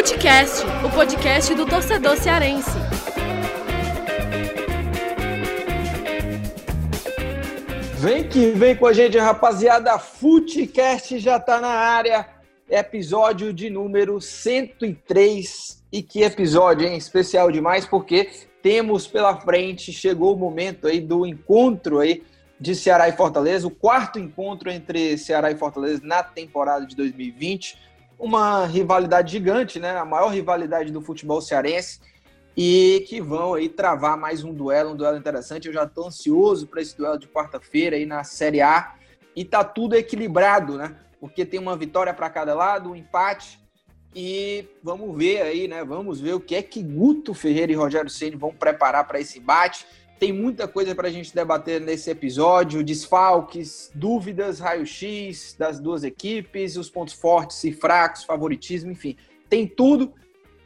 Futecast, o podcast do torcedor cearense. Vem que vem com a gente, rapaziada. Futecast já tá na área. Episódio de número 103. E que episódio, hein? Especial demais, porque temos pela frente, chegou o momento aí do encontro aí de Ceará e Fortaleza, o quarto encontro entre Ceará e Fortaleza na temporada de 2020. Uma rivalidade gigante, né? A maior rivalidade do futebol cearense e que vão aí travar mais um duelo, um duelo interessante. Eu já estou ansioso para esse duelo de quarta-feira aí na Série A e tá tudo equilibrado, né? Porque tem uma vitória para cada lado, um empate e vamos ver aí, né? Vamos ver o que é que Guto Ferreira e Rogério Ceni vão preparar para esse embate. Tem muita coisa para a gente debater nesse episódio: desfalques, dúvidas, raio-x das duas equipes, os pontos fortes e fracos, favoritismo, enfim, tem tudo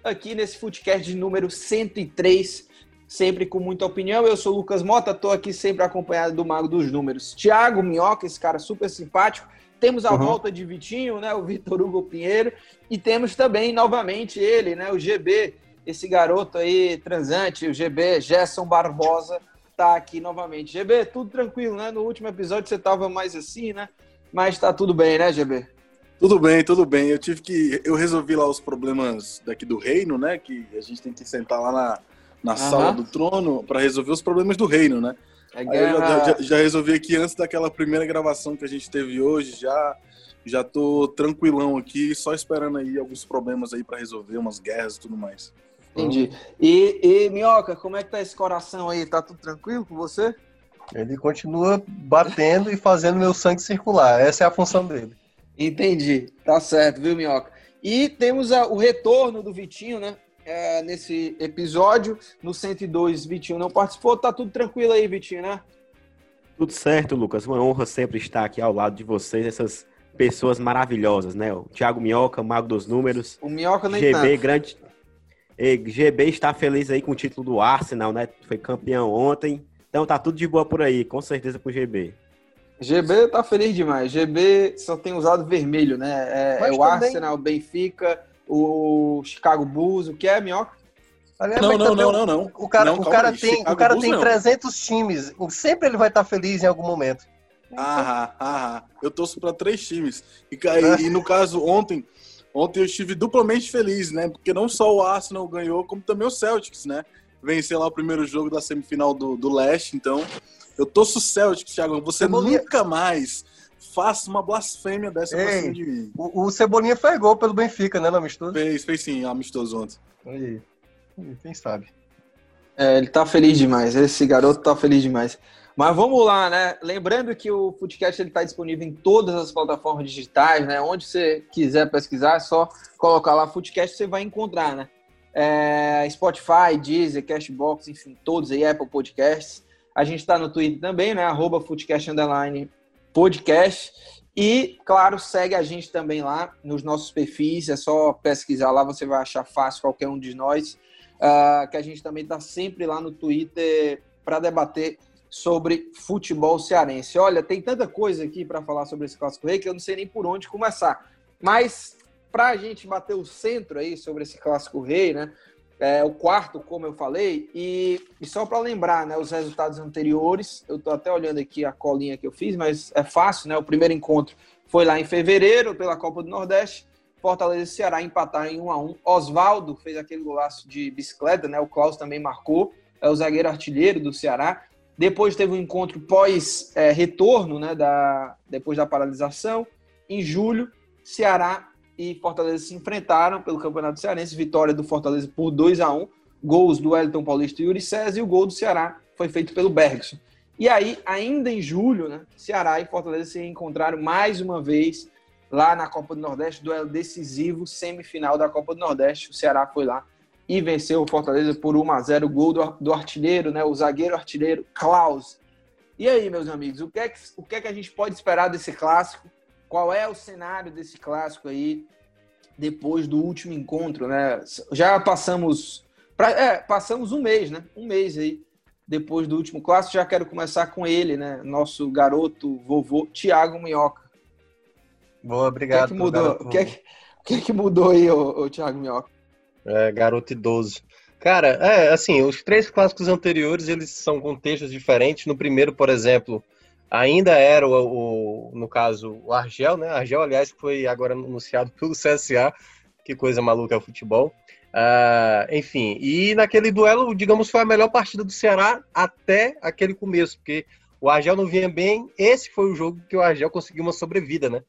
aqui nesse Footcast de número 103, sempre com muita opinião. Eu sou o Lucas Mota, estou aqui sempre acompanhado do Mago dos Números. Tiago Minhoca, esse cara super simpático. Temos a uhum. volta de Vitinho, né, o Vitor Hugo Pinheiro, e temos também novamente ele, né, o GB, esse garoto aí transante, o GB Gerson Barbosa, tá aqui novamente. GB, tudo tranquilo, né? No último episódio você tava mais assim, né? Mas tá tudo bem, né, GB? Tudo bem, tudo bem. Eu tive que. Eu resolvi lá os problemas daqui do reino, né? Que a gente tem que sentar lá na, na uhum. sala do trono para resolver os problemas do reino, né? É eu já, já, já, resolvi aqui antes daquela primeira gravação que a gente teve hoje, já já tô tranquilão aqui, só esperando aí alguns problemas aí para resolver, umas guerras e tudo mais. Entendi. E, e, Minhoca, como é que tá esse coração aí? Tá tudo tranquilo com você? Ele continua batendo e fazendo meu sangue circular. Essa é a função dele. Entendi. Tá certo, viu, Minhoca? E temos a, o retorno do Vitinho, né? É, nesse episódio. No 102, Vitinho não participou. Tá tudo tranquilo aí, Vitinho, né? Tudo certo, Lucas. Uma honra sempre estar aqui ao lado de vocês, essas pessoas maravilhosas, né? O Thiago Minhoca, o Mago dos Números. O Minhoca nem GB, tanto. grande. E GB está feliz aí com o título do Arsenal, né? Foi campeão ontem. Então tá tudo de boa por aí, com certeza com o GB. GB tá feliz demais. GB só tem usado vermelho, né? É, é o também... Arsenal, o Benfica, o Chicago Bulls, o que é, Minhoca? Aliás, não, não, não, não, não. O cara, não, o cara tem, o cara tem 300 times. Sempre ele vai estar feliz em algum momento. Ah, ah, ah. Eu torço para três times. E, e, e, no caso, ontem, ontem eu estive duplamente feliz, né? Porque não só o Arsenal ganhou, como também o Celtics, né? Vencer lá o primeiro jogo da semifinal do, do Leste. Então, eu torço o Celtics, Thiago. Você Cebolinha... nunca mais faça uma blasfêmia dessa Ei, pra cima de mim. O, o Cebolinha fez gol pelo Benfica, né, no amistoso? Fez, fez sim, amistoso ontem. Aí. Quem sabe? É, ele tá feliz demais. Esse garoto tá feliz demais. Mas vamos lá, né? Lembrando que o Foodcast está disponível em todas as plataformas digitais, né? Onde você quiser pesquisar, é só colocar lá Foodcast, você vai encontrar, né? É, Spotify, Deezer, Cashbox, enfim, todos aí, Apple Podcasts. A gente está no Twitter também, né? Arroba Podcast. E, claro, segue a gente também lá nos nossos perfis. É só pesquisar lá, você vai achar fácil qualquer um de nós. Uh, que a gente também está sempre lá no Twitter para debater sobre futebol cearense. Olha, tem tanta coisa aqui para falar sobre esse Clássico Rei que eu não sei nem por onde começar. Mas para a gente bater o centro aí sobre esse Clássico Rei, né? É, o quarto, como eu falei, e, e só para lembrar, né, os resultados anteriores, eu estou até olhando aqui a colinha que eu fiz, mas é fácil, né? O primeiro encontro foi lá em fevereiro pela Copa do Nordeste. Fortaleza e Ceará empataram em 1 a 1. Oswaldo fez aquele golaço de bicicleta, né? O Klaus também marcou, é o zagueiro artilheiro do Ceará. Depois teve um encontro pós-retorno, é, né, da, depois da paralisação. Em julho, Ceará e Fortaleza se enfrentaram pelo Campeonato Cearense. Vitória do Fortaleza por 2 a 1 Gols do Wellington Paulista e Yuri César. E o gol do Ceará foi feito pelo Bergson. E aí, ainda em julho, né, Ceará e Fortaleza se encontraram mais uma vez lá na Copa do Nordeste, duelo decisivo, semifinal da Copa do Nordeste. O Ceará foi lá e venceu o Fortaleza por 1 a 0 gol do, do artilheiro, né, o zagueiro artilheiro Klaus. E aí, meus amigos, o que, é que, o que é que a gente pode esperar desse clássico? Qual é o cenário desse clássico aí depois do último encontro, né? Já passamos pra, é, passamos um mês, né? Um mês aí depois do último clássico. Já quero começar com ele, né? Nosso garoto vovô Thiago Minhoca. Boa, obrigado. O que é que mudou? O que é que, o que, é que mudou aí, o, o Thiago Minhoca? É, garoto idoso. Cara, é assim, os três clássicos anteriores, eles são contextos diferentes. No primeiro, por exemplo, ainda era o, o no caso, o Argel, né? Argel, aliás, foi agora anunciado pelo CSA. Que coisa maluca é o futebol. Uh, enfim, e naquele duelo, digamos, foi a melhor partida do Ceará até aquele começo, porque o Argel não vinha bem. Esse foi o jogo que o Argel conseguiu uma sobrevida, né?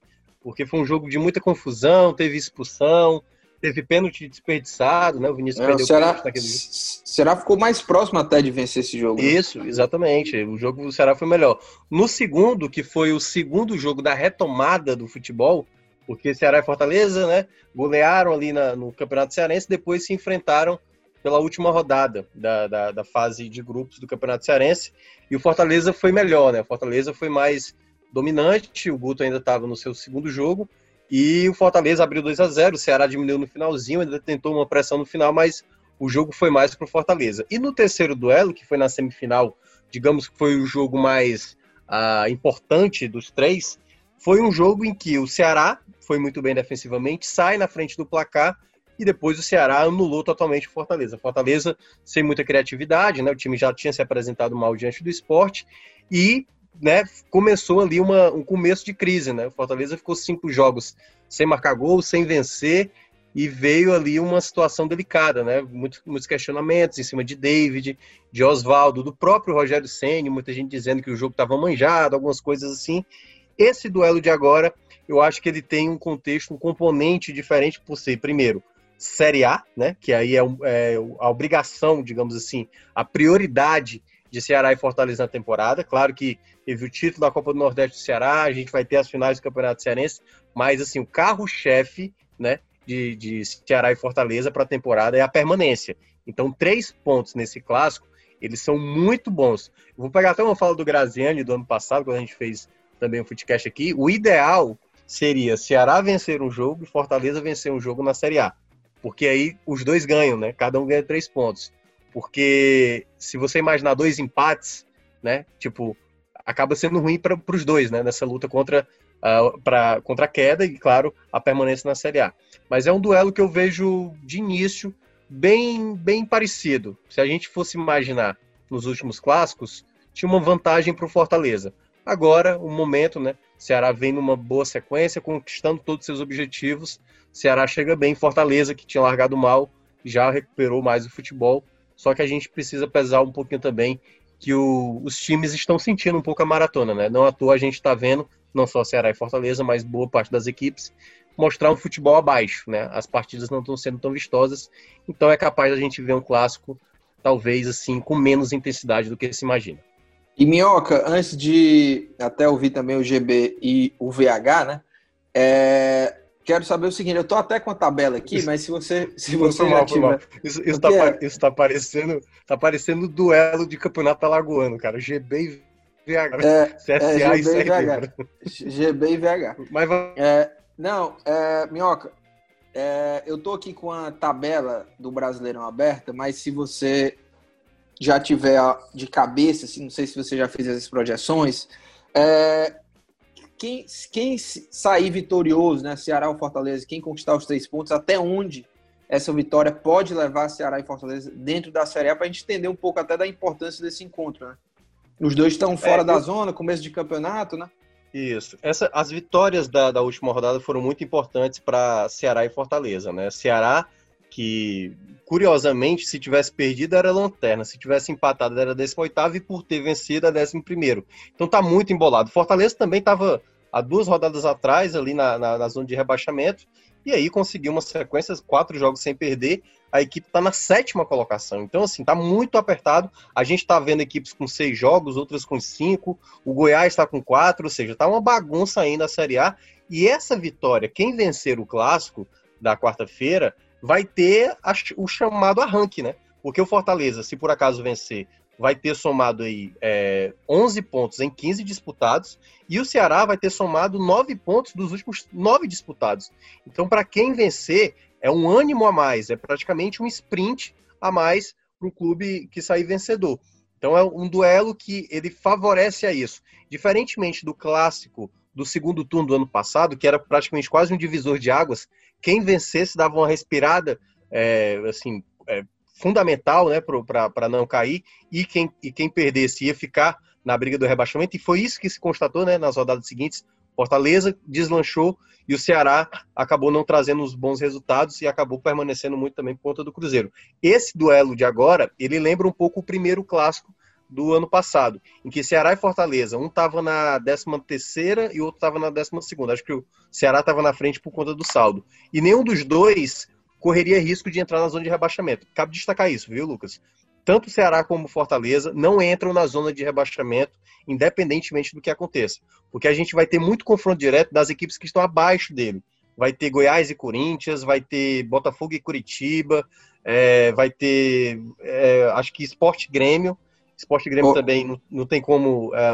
Porque foi um jogo de muita confusão, teve expulsão, teve pênalti desperdiçado, né? O Vinícius é, perdeu o Ceará, naquele jogo. Ceará ficou mais próximo até de vencer esse jogo. Né? Isso, exatamente. O jogo do Ceará foi melhor. No segundo, que foi o segundo jogo da retomada do futebol, porque Ceará e Fortaleza, né, golearam ali na, no Campeonato Cearense, depois se enfrentaram pela última rodada da, da, da, fase de grupos do Campeonato Cearense, e o Fortaleza foi melhor, né, o Fortaleza foi mais dominante, o Guto ainda estava no seu segundo jogo, e o Fortaleza abriu 2 a 0 o Ceará diminuiu no finalzinho, ainda tentou uma pressão no final, mas o jogo foi mais para o Fortaleza. E no terceiro duelo, que foi na semifinal, digamos que foi o jogo mais ah, importante dos três, foi um jogo em que o Ceará foi muito bem defensivamente, sai na frente do placar e depois o Ceará anulou totalmente o Fortaleza. Fortaleza sem muita criatividade, né? O time já tinha se apresentado mal diante do esporte e né, começou ali uma, um começo de crise, né? O Fortaleza ficou cinco jogos sem marcar gol, sem vencer e veio ali uma situação delicada, né? Muitos, muitos questionamentos em cima de David, de Oswaldo, do próprio Rogério Ceni, muita gente dizendo que o jogo estava manjado, algumas coisas assim. Esse duelo de agora eu acho que ele tem um contexto, um componente diferente por ser, primeiro, Série A, né? Que aí é, é, a obrigação, digamos assim, a prioridade de Ceará e Fortaleza na temporada. Claro que teve o título da Copa do Nordeste do Ceará, a gente vai ter as finais do Campeonato Cearense, mas assim, o carro-chefe, né? De, de Ceará e Fortaleza para a temporada é a permanência. Então, três pontos nesse clássico, eles são muito bons. Eu vou pegar até uma fala do Graziani do ano passado, quando a gente fez também o Footcast aqui. O ideal seria Ceará vencer um jogo e Fortaleza vencer um jogo na Série A. Porque aí os dois ganham, né? Cada um ganha três pontos. Porque se você imaginar dois empates, né? Tipo, acaba sendo ruim para os dois, né? Nessa luta contra, uh, pra, contra a queda e, claro, a permanência na Série A. Mas é um duelo que eu vejo de início bem, bem parecido. Se a gente fosse imaginar nos últimos clássicos, tinha uma vantagem para o Fortaleza. Agora, o momento, né? Ceará vem numa boa sequência, conquistando todos os seus objetivos. Ceará chega bem, Fortaleza, que tinha largado mal, já recuperou mais o futebol. Só que a gente precisa pesar um pouquinho também que o, os times estão sentindo um pouco a maratona, né? Não à toa a gente está vendo, não só Ceará e Fortaleza, mas boa parte das equipes, mostrar um futebol abaixo, né? As partidas não estão sendo tão vistosas, então é capaz a gente ver um clássico, talvez assim, com menos intensidade do que se imagina. E Minhoca, antes de até ouvir também o GB e o VH, né? É, quero saber o seguinte, eu tô até com a tabela aqui, mas se você se você já mal, tiver... Isso, isso, tá, é? isso tá parecendo tá parecendo duelo de campeonato alagoano, cara. GB e VH. É, CSA é, GB e VH. GB e VH. Mas é, não, é, Minhoca, é, eu tô aqui com a tabela do Brasileirão aberta, mas se você já tiver de cabeça, assim, não sei se você já fez essas projeções, é, quem, quem sair vitorioso, né, Ceará ou Fortaleza, quem conquistar os três pontos, até onde essa vitória pode levar Ceará e Fortaleza dentro da Série A, para a gente entender um pouco até da importância desse encontro, né? Os dois estão fora é, da eu... zona, começo de campeonato, né? Isso. Essa, as vitórias da, da última rodada foram muito importantes para Ceará e Fortaleza, né? Ceará que curiosamente, se tivesse perdido era lanterna, se tivesse empatado era 18 e por ter vencido é 11 primeiro. Então tá muito embolado. Fortaleza também estava há duas rodadas atrás ali na, na, na, zona de rebaixamento e aí conseguiu uma sequência, quatro jogos sem perder. A equipe está na sétima colocação. Então, assim, tá muito apertado. A gente está vendo equipes com seis jogos, outras com cinco. O Goiás está com quatro, ou seja, tá uma bagunça ainda a Série A. E essa vitória, quem vencer o clássico da quarta-feira, vai ter a, o chamado arranque, né? Porque o Fortaleza, se por acaso vencer, vai ter somado aí é, 11 pontos em 15 disputados e o Ceará vai ter somado 9 pontos dos últimos 9 disputados. Então, para quem vencer, é um ânimo a mais, é praticamente um sprint a mais para o clube que sair vencedor. Então, é um duelo que ele favorece a isso. Diferentemente do clássico do segundo turno do ano passado, que era praticamente quase um divisor de águas, quem vencesse dava uma respirada é, assim, é, fundamental né, para não cair, e quem, e quem perdesse ia ficar na briga do rebaixamento, e foi isso que se constatou né, nas rodadas seguintes. Fortaleza deslanchou e o Ceará acabou não trazendo os bons resultados e acabou permanecendo muito também por conta do Cruzeiro. Esse duelo de agora, ele lembra um pouco o primeiro clássico do ano passado, em que Ceará e Fortaleza, um estava na 13 terceira e o outro estava na 12 segunda. Acho que o Ceará estava na frente por conta do saldo. E nenhum dos dois correria risco de entrar na zona de rebaixamento. Cabe destacar isso, viu, Lucas? Tanto Ceará como Fortaleza não entram na zona de rebaixamento, independentemente do que aconteça. Porque a gente vai ter muito confronto direto das equipes que estão abaixo dele. Vai ter Goiás e Corinthians, vai ter Botafogo e Curitiba, é, vai ter, é, acho que Esporte Grêmio. Esporte Grêmio oh. também não, não, tem como é,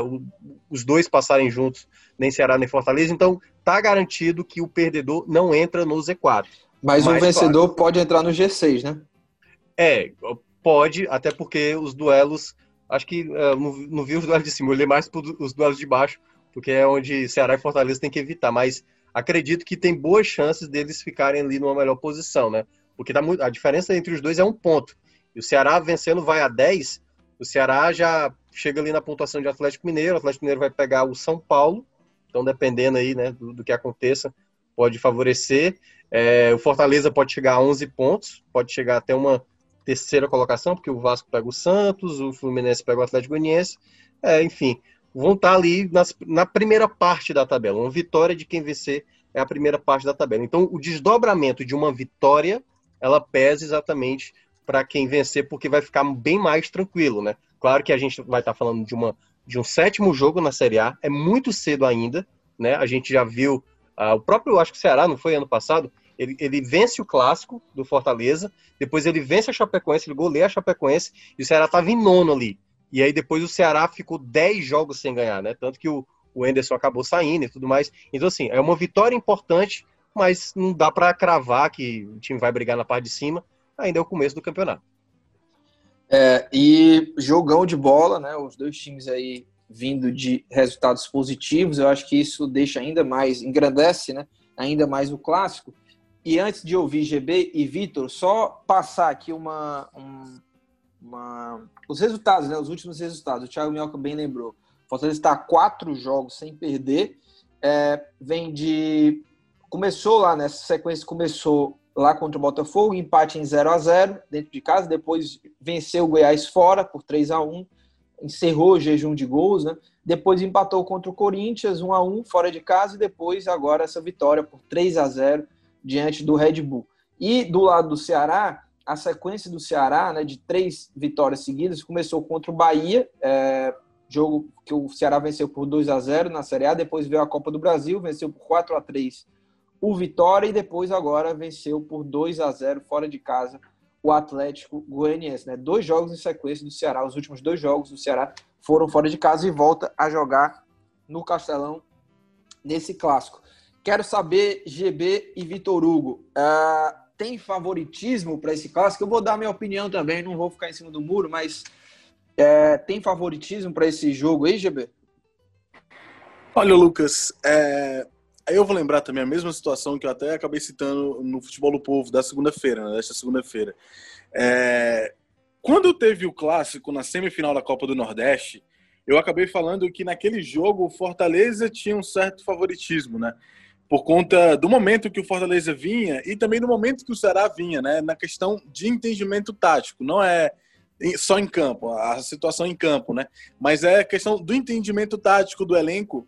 os dois passarem juntos, nem Ceará nem Fortaleza. Então, tá garantido que o perdedor não entra no Z4. Mas, Mas o vencedor claro, pode entrar no G6, né? É, pode, até porque os duelos. Acho que uh, não, não, vi os duelos de cima, eu olhei mais para os duelos de baixo, porque é onde Ceará e Fortaleza tem que evitar. Mas acredito que tem boas chances deles ficarem ali numa melhor posição, né? Porque tá muito, a diferença entre os dois é um ponto. E o Ceará vencendo vai a 10, o Ceará já chega ali na pontuação de Atlético Mineiro, o Atlético Mineiro vai pegar o São Paulo, então dependendo aí, né, do, do que aconteça, pode favorecer. É, o Fortaleza pode chegar a 11 pontos, pode chegar até uma terceira colocação, porque o Vasco pega o Santos, o Fluminense pega o Atlético Goianiense, é, enfim, vão estar ali nas, na primeira parte da tabela. Uma vitória de quem vencer é a primeira parte da tabela. Então, o desdobramento de uma vitória, ela pesa exatamente para quem vencer, porque vai ficar bem mais tranquilo, né? Claro que a gente vai estar falando de, uma, de um sétimo jogo na Série A, é muito cedo ainda, né? A gente já viu, uh, o próprio, acho que o Ceará, não foi ano passado, ele, ele vence o clássico do Fortaleza, depois ele vence a Chapecoense, ele goleia a Chapecoense, e o Ceará estava em nono ali. E aí depois o Ceará ficou 10 jogos sem ganhar, né? Tanto que o, o Enderson acabou saindo e tudo mais. Então, assim, é uma vitória importante, mas não dá para cravar que o time vai brigar na parte de cima. Ainda é o começo do campeonato. É, e jogão de bola, né? Os dois times aí vindo de resultados positivos. Eu acho que isso deixa ainda mais, engrandece, né? Ainda mais o clássico. E antes de ouvir GB e Vitor, só passar aqui uma, um, uma, os resultados, né? Os últimos resultados. O Thiago Minhoca bem lembrou. O Fortaleza está quatro jogos sem perder. É, vem de. Começou lá nessa sequência, começou lá contra o Botafogo, empate em 0 a 0 dentro de casa. Depois venceu o Goiás fora por 3 a 1 encerrou o jejum de gols, né? Depois empatou contra o Corinthians 1 a 1 fora de casa e depois agora essa vitória por 3 a 0 diante do Red Bull. E do lado do Ceará, a sequência do Ceará, né, de três vitórias seguidas, começou contra o Bahia, é, jogo que o Ceará venceu por 2 a 0 na Série A, depois veio a Copa do Brasil, venceu por 4 a 3 o Vitória e depois agora venceu por 2 a 0 fora de casa o Atlético Goianiense, né? Dois jogos em sequência do Ceará, os últimos dois jogos do Ceará foram fora de casa e volta a jogar no Castelão nesse clássico. Quero saber, GB e Vitor Hugo, uh, tem favoritismo para esse clássico? Eu vou dar minha opinião também, não vou ficar em cima do muro, mas uh, tem favoritismo para esse jogo aí, GB? Olha, Lucas, é... eu vou lembrar também a mesma situação que eu até acabei citando no Futebol do Povo da segunda-feira, né, desta segunda-feira. É... Quando teve o clássico na semifinal da Copa do Nordeste, eu acabei falando que naquele jogo o Fortaleza tinha um certo favoritismo, né? por conta do momento que o Fortaleza vinha e também do momento que o Ceará vinha, né? Na questão de entendimento tático, não é só em campo, a situação em campo, né? Mas é a questão do entendimento tático do elenco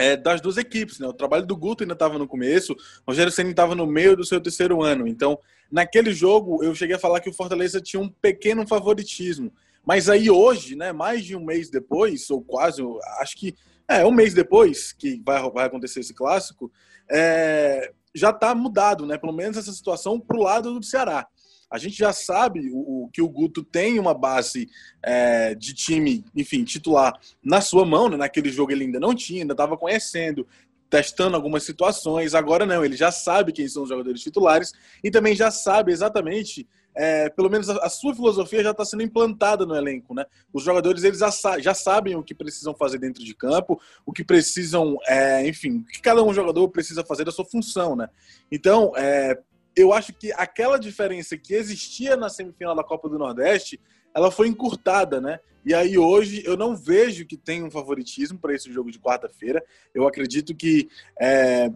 é, das duas equipes, né? O trabalho do Guto ainda estava no começo, o Rogério Senna estava no meio do seu terceiro ano. Então, naquele jogo, eu cheguei a falar que o Fortaleza tinha um pequeno favoritismo. Mas aí hoje, né, mais de um mês depois, ou quase, acho que é, um mês depois que vai, vai acontecer esse clássico, é, já está mudado, né? Pelo menos essa situação para o lado do Ceará. A gente já sabe o, o que o Guto tem uma base é, de time, enfim, titular na sua mão, né? Naquele jogo ele ainda não tinha, ainda estava conhecendo, testando algumas situações. Agora não, ele já sabe quem são os jogadores titulares e também já sabe exatamente é, pelo menos a, a, sua filosofia já está sendo implantada no elenco, né? Os jogadores eles já, já, sabem o que precisam fazer dentro de campo, o que precisam, é, enfim, o que cada um jogador precisa fazer da sua função, né? Então, é, eu acho que aquela diferença que existia na semifinal da Copa do Nordeste, ela foi encurtada, né? E aí hoje eu não vejo que tem um favoritismo para esse jogo de quarta-feira. Eu acredito que é,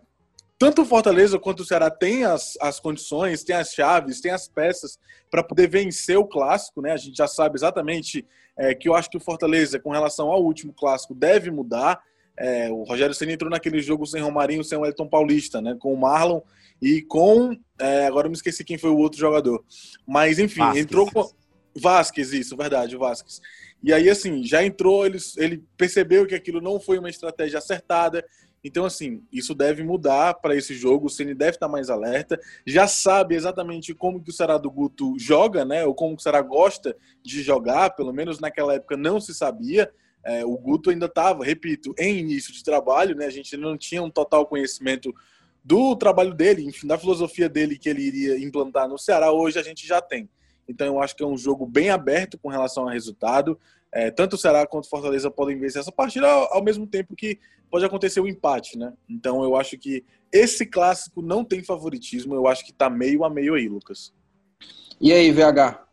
tanto o Fortaleza quanto o Ceará tem as, as condições, tem as chaves, tem as peças para poder vencer o clássico, né? A gente já sabe exatamente é, que eu acho que o Fortaleza, com relação ao último clássico, deve mudar. É, o Rogério Senna entrou naquele jogo sem Romarinho, sem o Elton Paulista, né? Com o Marlon e com. É, agora eu me esqueci quem foi o outro jogador. Mas, enfim, Vasquez. entrou com. Vasquez, isso, verdade, o Vasquez. E aí, assim, já entrou, ele, ele percebeu que aquilo não foi uma estratégia acertada. Então, assim, isso deve mudar para esse jogo. O Ceni deve estar mais alerta. Já sabe exatamente como que o Será do Guto joga, né? Ou como que o Será gosta de jogar. Pelo menos naquela época não se sabia. É, o Guto ainda estava, repito, em início de trabalho, né? A gente não tinha um total conhecimento do trabalho dele, enfim, da filosofia dele que ele iria implantar no Ceará. Hoje a gente já tem. Então eu acho que é um jogo bem aberto com relação ao resultado. É, tanto o Ceará quanto o Fortaleza podem vencer essa partida ao, ao mesmo tempo que pode acontecer o um empate, né? Então eu acho que esse clássico não tem favoritismo. Eu acho que tá meio a meio aí, Lucas. E aí, VH?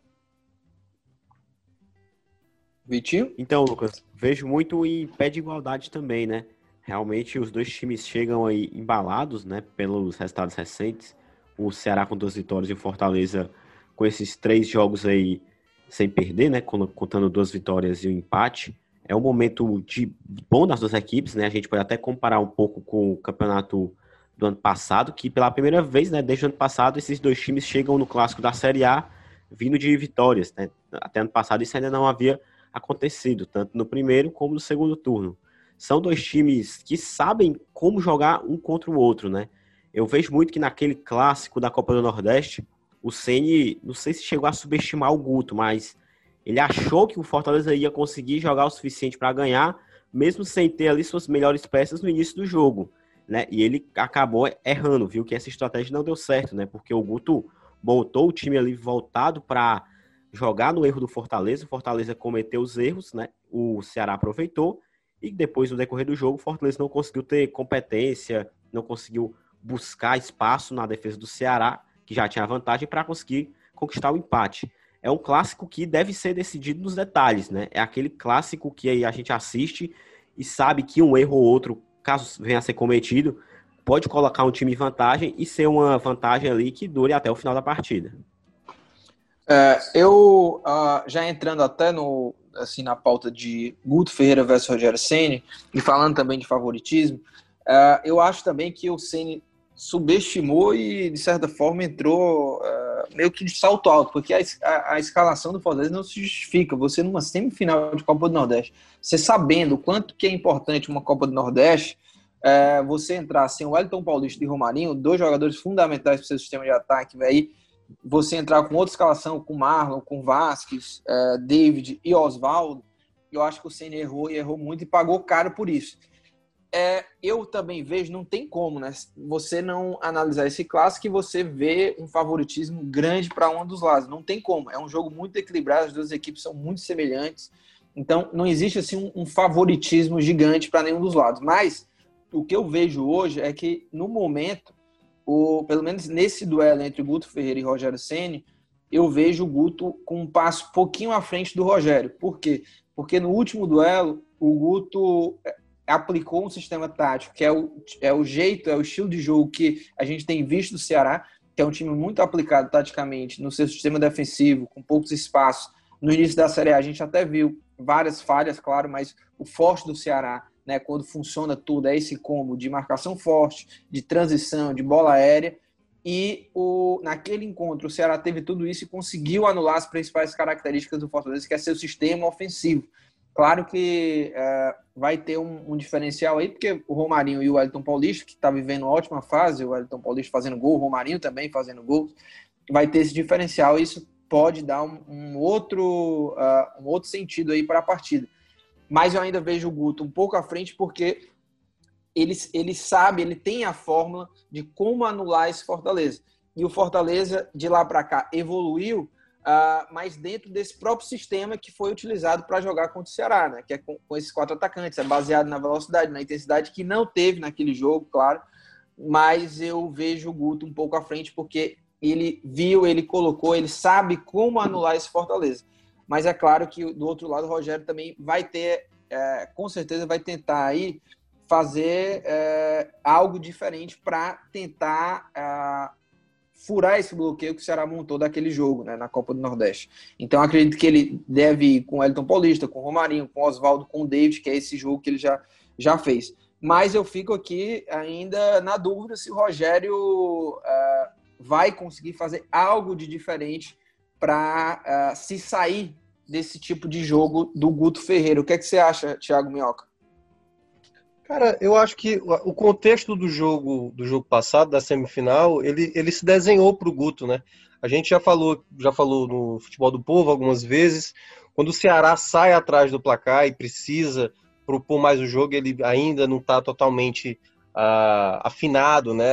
Vitinho? Então, Lucas, vejo muito em pé de igualdade também, né? Realmente os dois times chegam aí embalados, né? Pelos resultados recentes. O Ceará com duas vitórias e o Fortaleza com esses três jogos aí sem perder, né? Contando duas vitórias e um empate. É um momento de bom das duas equipes, né? A gente pode até comparar um pouco com o campeonato do ano passado, que pela primeira vez, né, desde o ano passado, esses dois times chegam no clássico da Série A vindo de vitórias, né? Até ano passado isso ainda não havia acontecido, tanto no primeiro como no segundo turno. São dois times que sabem como jogar um contra o outro, né? Eu vejo muito que naquele clássico da Copa do Nordeste, o Ceni, não sei se chegou a subestimar o Guto, mas ele achou que o Fortaleza ia conseguir jogar o suficiente para ganhar, mesmo sem ter ali suas melhores peças no início do jogo, né? E ele acabou errando, viu que essa estratégia não deu certo, né? Porque o Guto botou o time ali voltado para jogar no erro do Fortaleza, o Fortaleza cometeu os erros, né? O Ceará aproveitou e depois no decorrer do jogo o Fortaleza não conseguiu ter competência, não conseguiu buscar espaço na defesa do Ceará que já tinha vantagem, para conseguir conquistar o empate. É um clássico que deve ser decidido nos detalhes, né? É aquele clássico que a gente assiste e sabe que um erro ou outro, caso venha a ser cometido, pode colocar um time em vantagem e ser uma vantagem ali que dure até o final da partida. É, eu uh, já entrando até no assim na pauta de Guto Ferreira versus Rogério Ceni e falando também de favoritismo, uh, eu acho também que o Ceni subestimou e, de certa forma, entrou uh, meio que de salto alto, porque a, a, a, escalação do Fortaleza não se justifica. Você, numa semifinal de Copa do Nordeste, você sabendo o quanto que é importante uma Copa do Nordeste, uh, você entrar sem o Wellington Paulista e Romarinho, dois jogadores fundamentais para o seu sistema de ataque, aí você entrar com outra escalação, com Marlon, com Vasquez, uh, David e Oswaldo, eu acho que o Senna errou e errou muito e pagou caro por isso é, eu também vejo, não tem como, né? Você não analisar esse clássico e você vê um favoritismo grande para um dos lados. Não tem como. É um jogo muito equilibrado, as duas equipes são muito semelhantes. Então, não existe assim um, um favoritismo gigante para nenhum dos lados. Mas o que eu vejo hoje é que, no momento, o, pelo menos nesse duelo entre Guto Ferreira e Rogério Ceni, eu vejo o Guto com um passo pouquinho à frente do Rogério. Por quê? Porque no último duelo, o Guto aplicou um sistema tático que é o, é o jeito, é o estilo de jogo que a gente tem visto do Ceará, que é um time muito aplicado taticamente no seu sistema defensivo, com poucos espaços. No início da Série A, a gente até viu várias falhas, claro, mas o forte do Ceará, né, quando funciona tudo, é esse combo de marcação forte, de transição, de bola aérea. E o, naquele encontro, o Ceará teve tudo isso e conseguiu anular as principais características do Fortaleza, que é seu sistema ofensivo. Claro que é, vai ter um, um, diferencial aí, porque o Romarinho e o Wellington Paulista, que está vivendo ótima fase, o Wellington Paulista fazendo gol, o Romarinho também fazendo gol, vai ter esse diferencial e isso pode dar um, um outro, uh, um outro sentido aí para a partida. Mas eu ainda vejo o Guto um pouco à frente, porque ele, ele sabe, ele tem a fórmula de como anular esse Fortaleza. E o Fortaleza, de lá para cá, evoluiu uh, mas dentro desse próprio sistema que foi utilizado para jogar contra o Ceará, né? que é com, com, esses quatro atacantes, é baseado na velocidade, na intensidade que não teve naquele jogo, claro, mas eu vejo o Guto um pouco à frente porque ele viu, ele colocou, ele sabe como anular esse Fortaleza. Mas é claro que do outro lado o Rogério também vai ter, é, com certeza vai tentar aí fazer é, algo diferente para tentar é, furar esse bloqueio que o Ceará montou daquele jogo, né, na Copa do Nordeste. Então acredito que ele deve ir com o Elton Paulista, com o Romarinho, com o Oswaldo, com o David, que é esse jogo que ele já, já fez. Mas eu fico aqui ainda na dúvida se o Rogério uh, vai conseguir fazer algo de diferente para uh, se sair desse tipo de jogo do Guto Ferreira. O que, é que você acha, Thiago Minhoca? Cara, eu acho que o contexto do jogo do jogo passado, da semifinal, ele, ele se desenhou para o Guto, né? A gente já falou, já falou no futebol do povo algumas vezes. Quando o Ceará sai atrás do placar e precisa propor mais o jogo, ele ainda não está totalmente uh, afinado, né?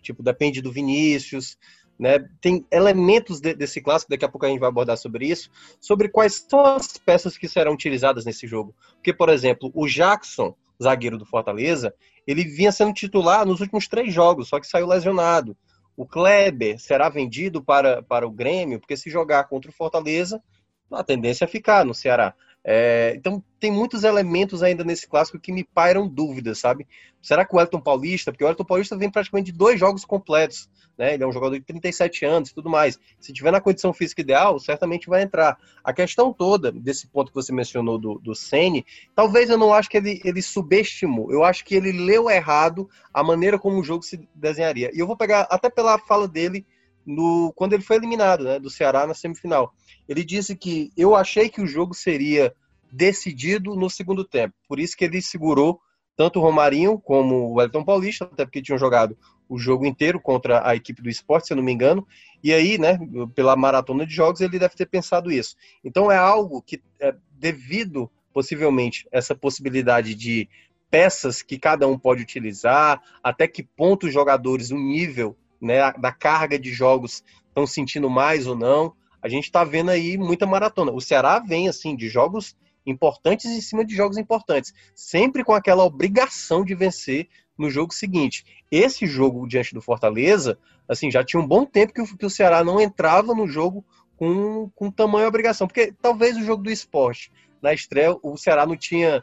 Tipo, depende do Vinícius, né? Tem elementos de, desse clássico, daqui a pouco a gente vai abordar sobre isso, sobre quais são as peças que serão utilizadas nesse jogo. Porque, por exemplo, o Jackson zagueiro do Fortaleza, ele vinha sendo titular nos últimos três jogos, só que saiu lesionado. O Kleber será vendido para, para o Grêmio, porque se jogar contra o Fortaleza, a tendência é ficar no Ceará. É, então tem muitos elementos ainda nesse clássico que me pairam dúvidas, sabe? Será que o Elton Paulista, porque o Elton Paulista vem praticamente de dois jogos completos, né? Ele é um jogador de 37 anos e tudo mais. Se tiver na condição física ideal, certamente vai entrar. A questão toda desse ponto que você mencionou do, do Sene, talvez eu não acho que ele, ele subestimou. Eu acho que ele leu errado a maneira como o jogo se desenharia. E eu vou pegar até pela fala dele no, quando ele foi eliminado né, do Ceará na semifinal. Ele disse que eu achei que o jogo seria decidido no segundo tempo. Por isso que ele segurou tanto o Romarinho como o Wellington Paulista, até porque tinham jogado o jogo inteiro contra a equipe do esporte, se eu não me engano. E aí, né, pela maratona de jogos, ele deve ter pensado isso. Então é algo que, é, devido possivelmente essa possibilidade de peças que cada um pode utilizar, até que ponto os jogadores, o nível né, da carga de jogos estão sentindo mais ou não. A gente está vendo aí muita maratona. O Ceará vem assim de jogos importantes em cima de jogos importantes, sempre com aquela obrigação de vencer no jogo seguinte. Esse jogo diante do Fortaleza, assim, já tinha um bom tempo que o, que o Ceará não entrava no jogo com, com tamanha obrigação, porque talvez o jogo do esporte na estreia o Ceará não tinha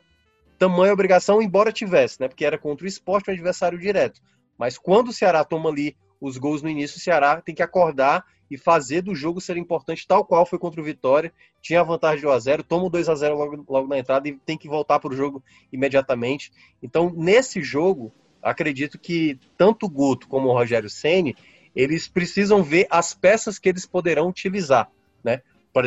tamanha obrigação, embora tivesse, né? Porque era contra o esporte, um adversário direto. Mas quando o Ceará toma ali os gols no início, o Ceará tem que acordar e fazer do jogo ser importante, tal qual foi contra o Vitória. Tinha a vantagem de 1x0, toma o 2x0 logo, logo na entrada e tem que voltar para o jogo imediatamente. Então, nesse jogo, acredito que tanto o Guto como o Rogério Ceni eles precisam ver as peças que eles poderão utilizar. Né?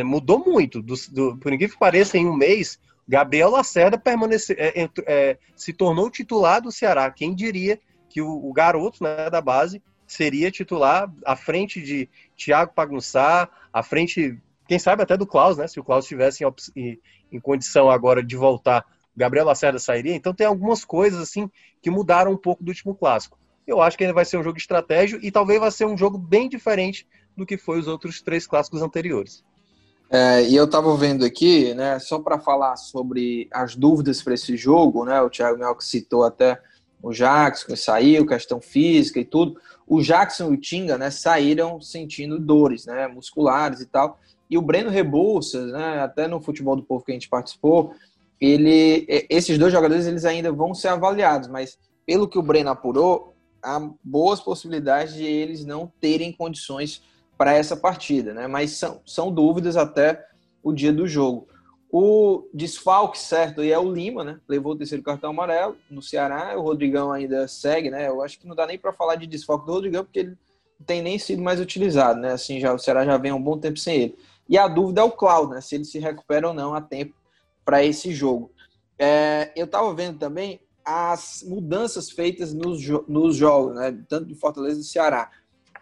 Mudou muito. Do, do, por ninguém que pareça, em um mês, Gabriel Lacerda permaneceu, é, é, se tornou titular do Ceará. Quem diria que o, o garoto né, da base seria titular à frente de Thiago Pagnussá, à frente, quem sabe até do Klaus, né? Se o Klaus estivesse em, em, condição agora de voltar, Gabriel Lacerda sairia. Então tem algumas coisas assim que mudaram um pouco do último clássico. Eu acho que ele vai ser um jogo de estratégia e talvez vai ser um jogo bem diferente do que foi os outros três clássicos anteriores. É, e eu estava vendo aqui, né, só para falar sobre as dúvidas para esse jogo, né, o Thiago Mel citou até o Jackson que saiu, questão física e tudo. O Jackson e o Tinga, né, saíram sentindo dores, né, musculares e tal. E o Breno Rebouças, né, até no futebol do povo que a gente participou, ele, esses dois jogadores eles ainda vão ser avaliados, mas pelo que o Breno apurou, há boas possibilidades de eles não terem condições para essa partida, né? Mas são, são dúvidas até o dia do jogo. O desfalque certo e é o Lima, né? Levou o terceiro cartão amarelo no Ceará. O Rodrigão ainda segue, né? Eu acho que não dá nem para falar de desfalque do Rodrigão, porque ele tem nem sido mais utilizado, né? Assim, já, o Ceará já vem um bom tempo sem ele. E a dúvida é o Cláudio, né? Se ele se recupera ou não a tempo para esse jogo. É, eu estava vendo também as mudanças feitas nos, nos jogos, né? Tanto de Fortaleza e do Ceará.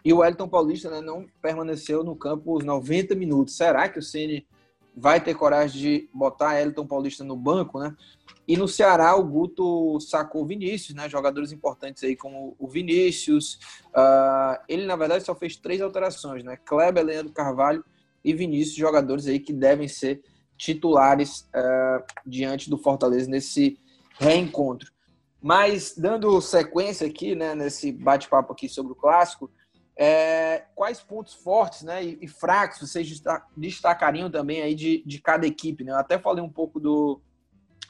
E o Wellington Paulista né, não permaneceu no campo os 90 minutos. Será que o Ceni vai ter coragem de botar Elton Paulista no banco, né? E no Ceará, o Guto sacou o Vinícius, né? Jogadores importantes aí como o Vinícius. Uh, ele, na verdade, só fez três alterações, né? Kleber, Leandro Carvalho e Vinícius, jogadores aí que devem ser titulares uh, diante do Fortaleza nesse reencontro. Mas, dando sequência aqui, né, nesse bate-papo aqui sobre o Clássico, É, quais pontos fortes né, e, e, fracos vocês destacariam também aí de, de cada equipe? Né? Eu até falei um pouco do,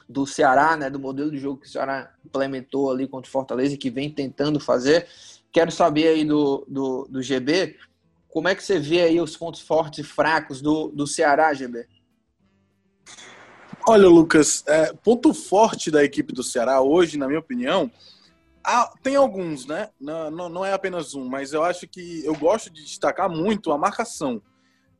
do Ceará, né, do modelo de jogo que o Ceará implementou ali contra o Fortaleza que vem tentando fazer. Quero saber aí do, do, do GB, como é que você vê aí os pontos fortes e fracos do, do Ceará, GB? Olha, Lucas, é, ponto forte da equipe do Ceará hoje, na minha opinião, há, tem alguns, né? Não, não, não, é apenas um, mas eu acho que eu gosto de destacar muito a marcação.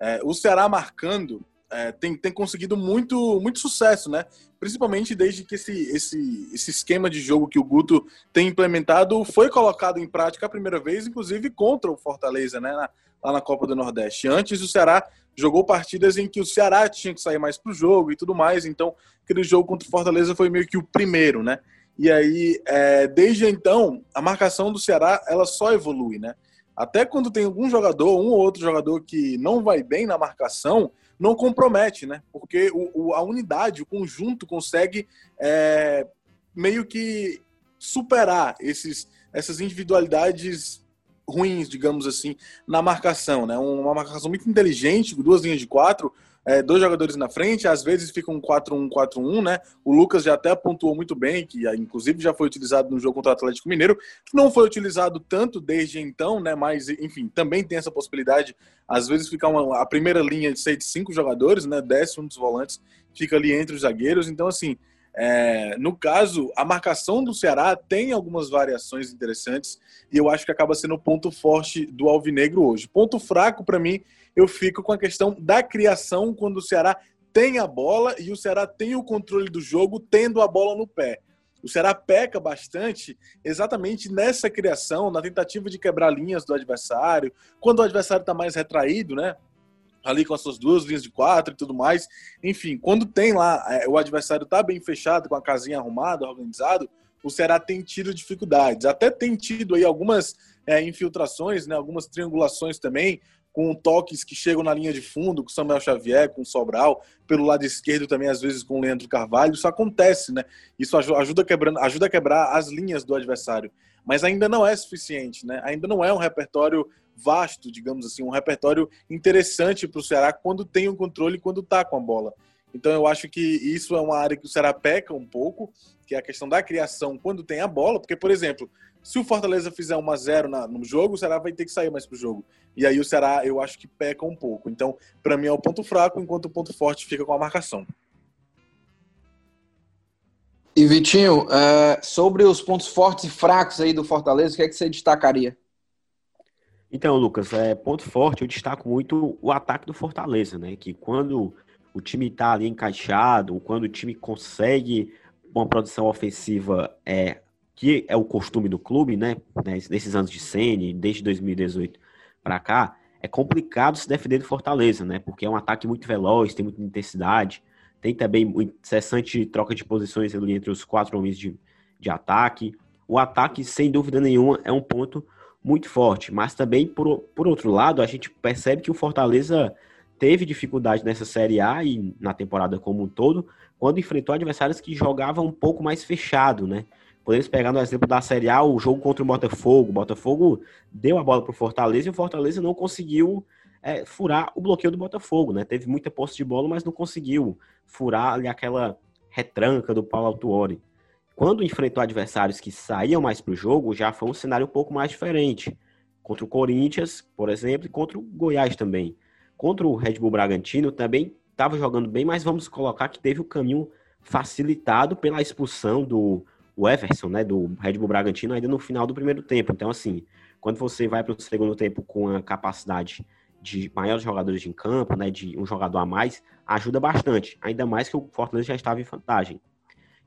É, o Ceará marcando é, tem, tem conseguido muito, muito sucesso, né? Principalmente desde que esse, esse, esse esquema de jogo que o Guto tem implementado foi colocado em prática a primeira vez, inclusive contra o Fortaleza, né? Na, lá na Copa do Nordeste. Antes, o Ceará jogou partidas em que o Ceará tinha que sair mais para o jogo e tudo mais, então aquele jogo contra o Fortaleza foi meio que o primeiro, né? E aí, é, desde então, a marcação do Ceará ela só evolui, né? Até quando tem algum jogador, um ou outro jogador que não vai bem na marcação, não compromete, né? Porque o, o, a unidade, o conjunto consegue é, meio que superar esses, essas individualidades ruins, digamos assim, na marcação, né? Uma marcação muito inteligente, duas linhas de quatro, é, dois jogadores na frente, às vezes fica um 4-1-4-1, né? O Lucas já até pontuou muito bem, que ah, inclusive já foi utilizado no jogo contra o Atlético Mineiro, que não foi utilizado tanto desde então, né? Mas, enfim, também tem essa possibilidade, às vezes ficar uma, a primeira linha de ser de cinco jogadores, né? Desce um dos volantes, fica ali entre os zagueiros, então assim. É, no caso, a marcação do Ceará tem algumas variações interessantes e eu acho que acaba sendo o ponto forte do Alvinegro hoje. Ponto fraco para mim, eu fico com a questão da criação quando o Ceará tem a bola e o Ceará tem o controle do jogo tendo a bola no pé. O Ceará peca bastante exatamente nessa criação, na tentativa de quebrar linhas do adversário, quando o adversário está mais retraído, né? Ali com as suas duas linhas de quatro e tudo mais. Enfim, quando tem lá, é, o adversário está bem fechado, com a casinha arrumada, organizado, o Ceará tem tido dificuldades. Até tem tido aí algumas é, infiltrações, né, algumas triangulações também, com toques que chegam na linha de fundo, com Samuel Xavier, com Sobral, pelo lado esquerdo também, às vezes, com Leandro Carvalho. Isso acontece, né? Isso ajuda, quebrando, ajuda a quebrar as linhas do adversário. Mas ainda não é suficiente, né? Ainda não é um repertório vasto, digamos assim, um repertório interessante para o Ceará quando tem o um controle quando está com a bola. Então eu acho que isso é uma área que o Ceará peca um pouco, que é a questão da criação quando tem a bola, porque, por exemplo, se o Fortaleza fizer 1 a 0 no jogo, o Ceará vai ter que sair mais pro jogo. E aí o Ceará, eu acho que peca um pouco. Então, para mim é o ponto fraco, enquanto o ponto forte fica com a marcação. E Vitinho, é, sobre os pontos fortes e fracos aí do Fortaleza, o que é que você destacaria? Então, Lucas, é, ponto forte, eu destaco muito o ataque do Fortaleza, né? Que quando o time está ali encaixado, quando o time consegue uma produção ofensiva, é, que é o costume do clube, né? Nesses anos de Sene, desde 2018 para cá, é complicado se defender do Fortaleza, né? Porque é um ataque muito veloz, tem muita intensidade, tem também incessante troca de posições entre os quatro homens de, de ataque. O ataque, sem dúvida nenhuma, é um ponto muito forte. Mas também, por, por outro lado, a gente percebe que o Fortaleza teve dificuldade nessa Série A e na temporada como um todo, quando enfrentou adversários que jogavam um pouco mais fechado, né? Podemos pegar no exemplo da Série A o jogo contra o Botafogo. O Botafogo deu a bola para o Fortaleza e o Fortaleza não conseguiu é, furar o bloqueio do Botafogo, né? Teve muita posse de bola, mas não conseguiu furar ali aquela retranca do Paulo Autuori. Quando enfrentou adversários que saíam mais para o jogo, já foi um cenário um pouco mais diferente. Contra o Corinthians, por exemplo, e contra o Goiás também. Contra o Red Bull Bragantino também estava jogando bem, mas vamos colocar que teve o caminho facilitado pela expulsão do Everson, né, do Red Bull Bragantino, ainda no final do primeiro tempo. Então, assim, quando você vai para o segundo tempo com a capacidade de maiores jogadores em campo, né, de um jogador a mais, ajuda bastante. Ainda mais que o Fortaleza já estava em vantagem.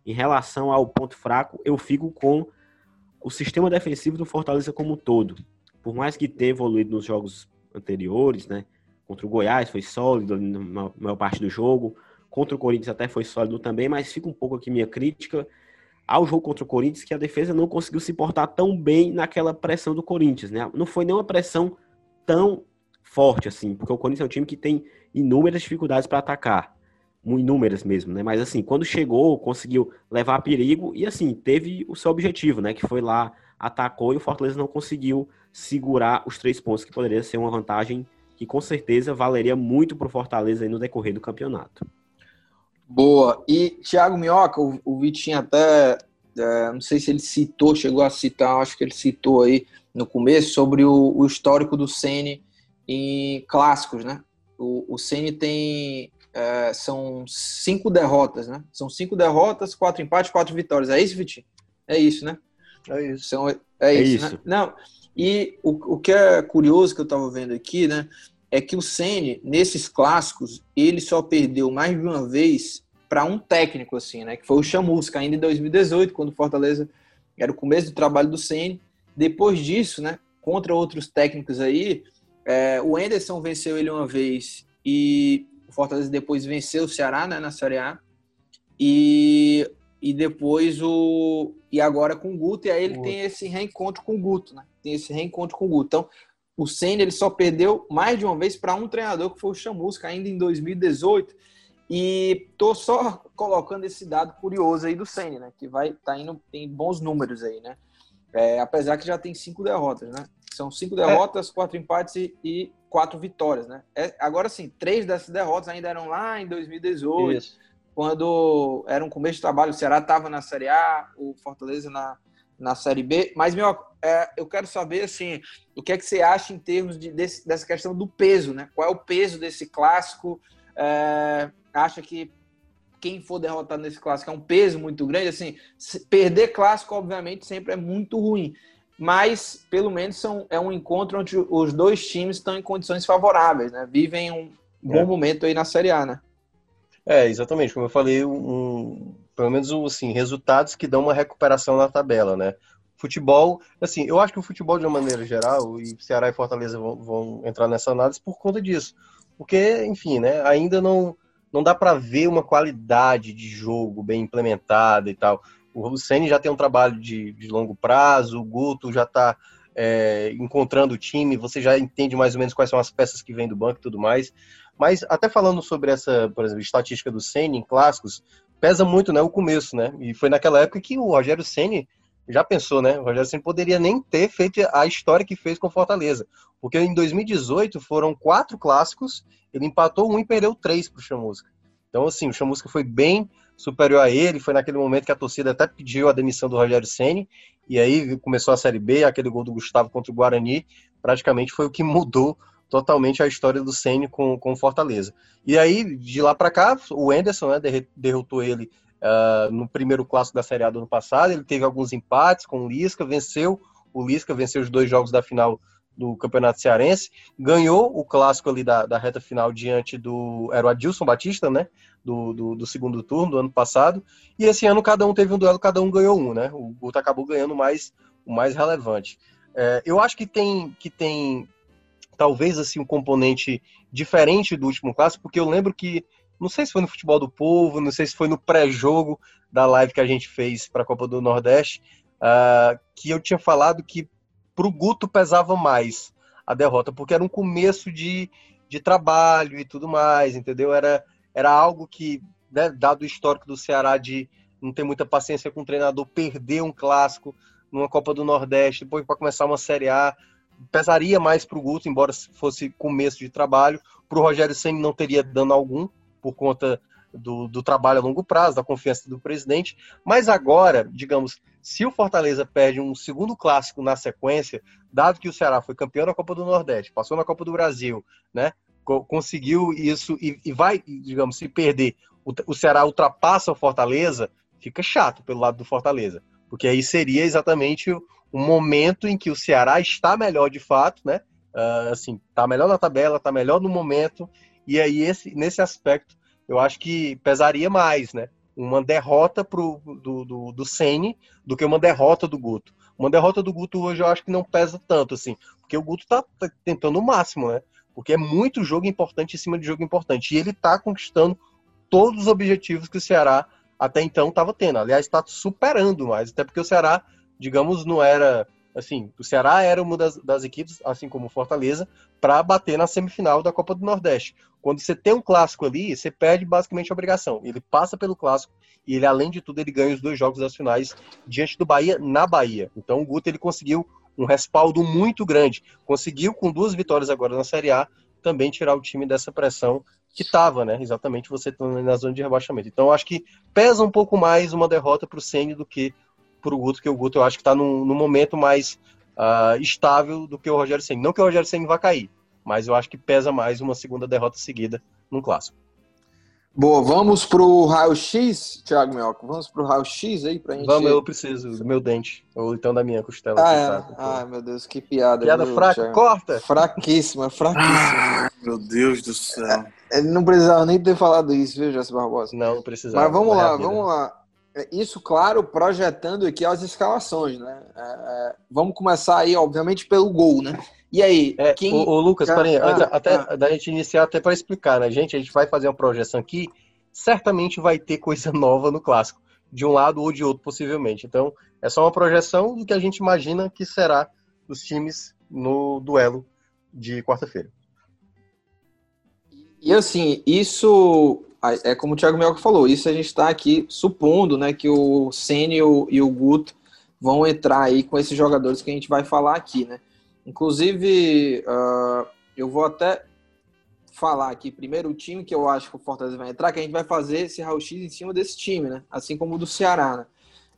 Em relação ao ponto fraco, eu fico com o sistema defensivo do Fortaleza como um todo. Por mais que tenha evoluído nos jogos anteriores, né? Contra o Goiás foi sólido na maior parte do jogo. Contra o Corinthians até foi sólido também, mas fica um pouco aqui minha crítica ao jogo contra o Corinthians, que a defesa não conseguiu se portar tão bem naquela pressão do Corinthians, né? Não foi nenhuma pressão tão forte assim, porque o Corinthians é um time que tem inúmeras dificuldades para atacar inúmeras mesmo, né? Mas assim, quando chegou, conseguiu levar perigo e assim, teve o seu objetivo, né? Que foi lá atacou e o Fortaleza não conseguiu segurar os três pontos, que poderia ser uma vantagem que com certeza valeria muito para o Fortaleza no decorrer do campeonato. Boa. E Thiago Minhoca, o, o Vitinho até, é, não sei se ele citou, chegou a citar, acho que ele citou aí no começo, sobre o, o histórico do Ceni em clássicos, né? O, o Ceni tem é, são cinco derrotas, né? São cinco derrotas, quatro empates, quatro vitórias. É isso, Vitinho? É isso, né? É isso. São, é, é isso, isso, né? Não. E o, o que é curioso que eu estava vendo aqui, né? É que o Ceni nesses clássicos, ele só perdeu mais de uma vez para um técnico, assim, né? Que foi o Chamusca, ainda em 2018, quando o Fortaleza era o começo do trabalho do Ceni. Depois disso, né? Contra outros técnicos aí, é, o Enderson venceu ele uma vez e o Fortaleza depois venceu o Ceará né, na Série A. E, e depois o. E agora com o Guto, e aí ele tem esse reencontro com o Guto, né? Tem esse reencontro com o Guto. Então, o Senna ele só perdeu mais de uma vez para um treinador que foi o Chamusca, ainda em 2018. E tô só colocando esse dado curioso aí do Senna, né? Que vai tá indo, tem bons números aí, né? É, apesar que já tem cinco derrotas, né? São cinco derrotas, é. quatro empates e, e, quatro vitórias, né? É, agora sim, três dessas derrotas ainda eram lá em 2018, Isso. quando era um começo de trabalho, o Ceará estava na Série A, o Fortaleza na, na Série B. Mas, meu, é, eu quero saber, assim, o que é que você acha em termos de, desse, dessa questão do peso, né? Qual é o peso desse clássico? É, acha que quem for derrotado nesse clássico é um peso muito grande? Assim, perder clássico, obviamente, sempre é muito ruim mas pelo menos são, é um encontro onde os dois times estão em condições favoráveis, né? Vivem um bom é. momento aí na Série A, né? É, exatamente, como eu falei, um, pelo menos assim, resultados que dão uma recuperação na tabela, né? Futebol, assim, eu acho que o futebol de uma maneira geral, e Ceará e Fortaleza vão, vão entrar nessa análise por conta disso. Porque, enfim, né, ainda não, não dá para ver uma qualidade de jogo bem implementada e tal. O Ceni já tem um trabalho de, de longo prazo, o Guto já está é, encontrando o time, você já entende mais ou menos quais são as peças que vêm do banco e tudo mais. Mas até falando sobre essa, por exemplo, estatística do Ceni em clássicos, pesa muito, né, o começo, né? E foi naquela época que o Rogério Ceni já pensou, né? O Rogério Ceni poderia nem ter feito a história que fez com Fortaleza, porque em 2018 foram quatro clássicos, ele empatou um e perdeu três para o Chamusca. Então, assim, o Chamusca foi bem superior a ele. Foi naquele momento que a torcida até pediu a demissão do Rogério Ceni e aí começou a Série B, aquele gol do Gustavo contra o Guarani, praticamente foi o que mudou totalmente a história do Ceni com com Fortaleza. E aí de lá para cá, o Enderson, né, derrotou ele uh, no primeiro clássico da Série A do ano passado. Ele teve alguns empates com o Lisca, venceu o Lisca, venceu os dois jogos da final do Campeonato Cearense, ganhou o clássico ali da, da reta final diante do. Era o Adilson Batista, né? Do, do, do, segundo turno do ano passado. E esse ano cada um teve um duelo, cada um ganhou um, né? O Guto acabou ganhando mais, o mais relevante. É, eu acho que tem, que tem talvez assim um componente diferente do último clássico, porque eu lembro que não sei se foi no futebol do povo, não sei se foi no pré-jogo da live que a gente fez para a Copa do Nordeste, uh, que eu tinha falado que para o Guto pesava mais a derrota, porque era um começo de, de trabalho e tudo mais, entendeu? Era, era algo que, né, dado o histórico do Ceará de não ter muita paciência com o treinador, perder um clássico numa Copa do Nordeste, depois para começar uma Série A, pesaria mais para o Guto, embora fosse começo de trabalho. Para o Rogério Senna não teria dano algum, por conta do, do trabalho a longo prazo, da confiança do presidente. Mas agora, digamos, se o Fortaleza perde um segundo clássico na sequência, dado que o Ceará foi campeão da Copa do Nordeste, passou na Copa do Brasil, né? Conseguiu isso e, e vai, digamos, se perder, o, o Ceará ultrapassa o Fortaleza, fica chato pelo lado do Fortaleza. Porque aí seria exatamente o, o momento em que o Ceará está melhor de fato, né? Uh, assim, tá melhor na tabela, tá melhor no momento, e aí esse, nesse aspecto eu acho que pesaria mais, né? Uma derrota pro, do, do, do Sene do que uma derrota do Guto. Uma derrota do Guto hoje eu acho que não pesa tanto, assim, porque o Guto tá, tá tentando o máximo, né? Porque é muito jogo importante em cima de jogo importante. E ele tá conquistando todos os objetivos que o Ceará até então estava tendo. Aliás, está superando mais, até porque o Ceará, digamos, não era assim, o Ceará era uma das, das equipes, assim como o Fortaleza, para bater na semifinal da Copa do Nordeste. Quando você tem um clássico ali, você perde basicamente a obrigação. Ele passa pelo clássico e ele, além de tudo, ele ganha os dois jogos das finais diante do Bahia na Bahia. Então o Guto ele conseguiu um respaldo muito grande. Conseguiu, com duas vitórias agora na Série A, também tirar o time dessa pressão que estava, né? Exatamente você na zona de rebaixamento. Então acho que pesa um pouco mais uma derrota para o Ceni do que para o Guto, que o Guto eu acho que está num, momento mais uh, estável do que o Rogério Ceni. Não que o Rogério Ceni vá cair, mas eu acho que pesa mais uma segunda derrota seguida num clássico. Boa, vamos pro raio-x, Thiago Melco. Vamos pro raio-x aí pra gente. Vamos, eu preciso do meu dente, ou então da minha costela. Ah, é. Tá, Ai, meu Deus, que piada. Piada viu, fraca, Thiago? corta! Fraquíssima, fraquíssima. Ah, meu Deus do céu. Ele não precisava nem ter falado isso, viu, José Barbosa? Não, não precisava. Mas vamos lá, vamos lá. É, isso, claro, projetando aqui as escalações, né? É, é, vamos começar aí, obviamente, pelo gol, né? E aí, é, quem... o, o Lucas, ah, peraí, ah, até ah. da gente iniciar, até para explicar, né, gente? A gente vai fazer uma projeção aqui, certamente vai ter coisa nova no clássico, de um lado ou de outro, possivelmente. Então, é só uma projeção do que a gente imagina que será os times no duelo de quarta-feira. E assim, isso é como o Thiago Melco falou, isso a gente está aqui supondo né, que o Senna e o, e o Guto vão entrar aí com esses jogadores que a gente vai falar aqui, né? Inclusive, uh, eu vou até falar aqui primeiro o time que eu acho que o Fortaleza vai entrar, que a gente vai fazer esse raio-x em cima desse time, né? Assim como o do Ceará, né?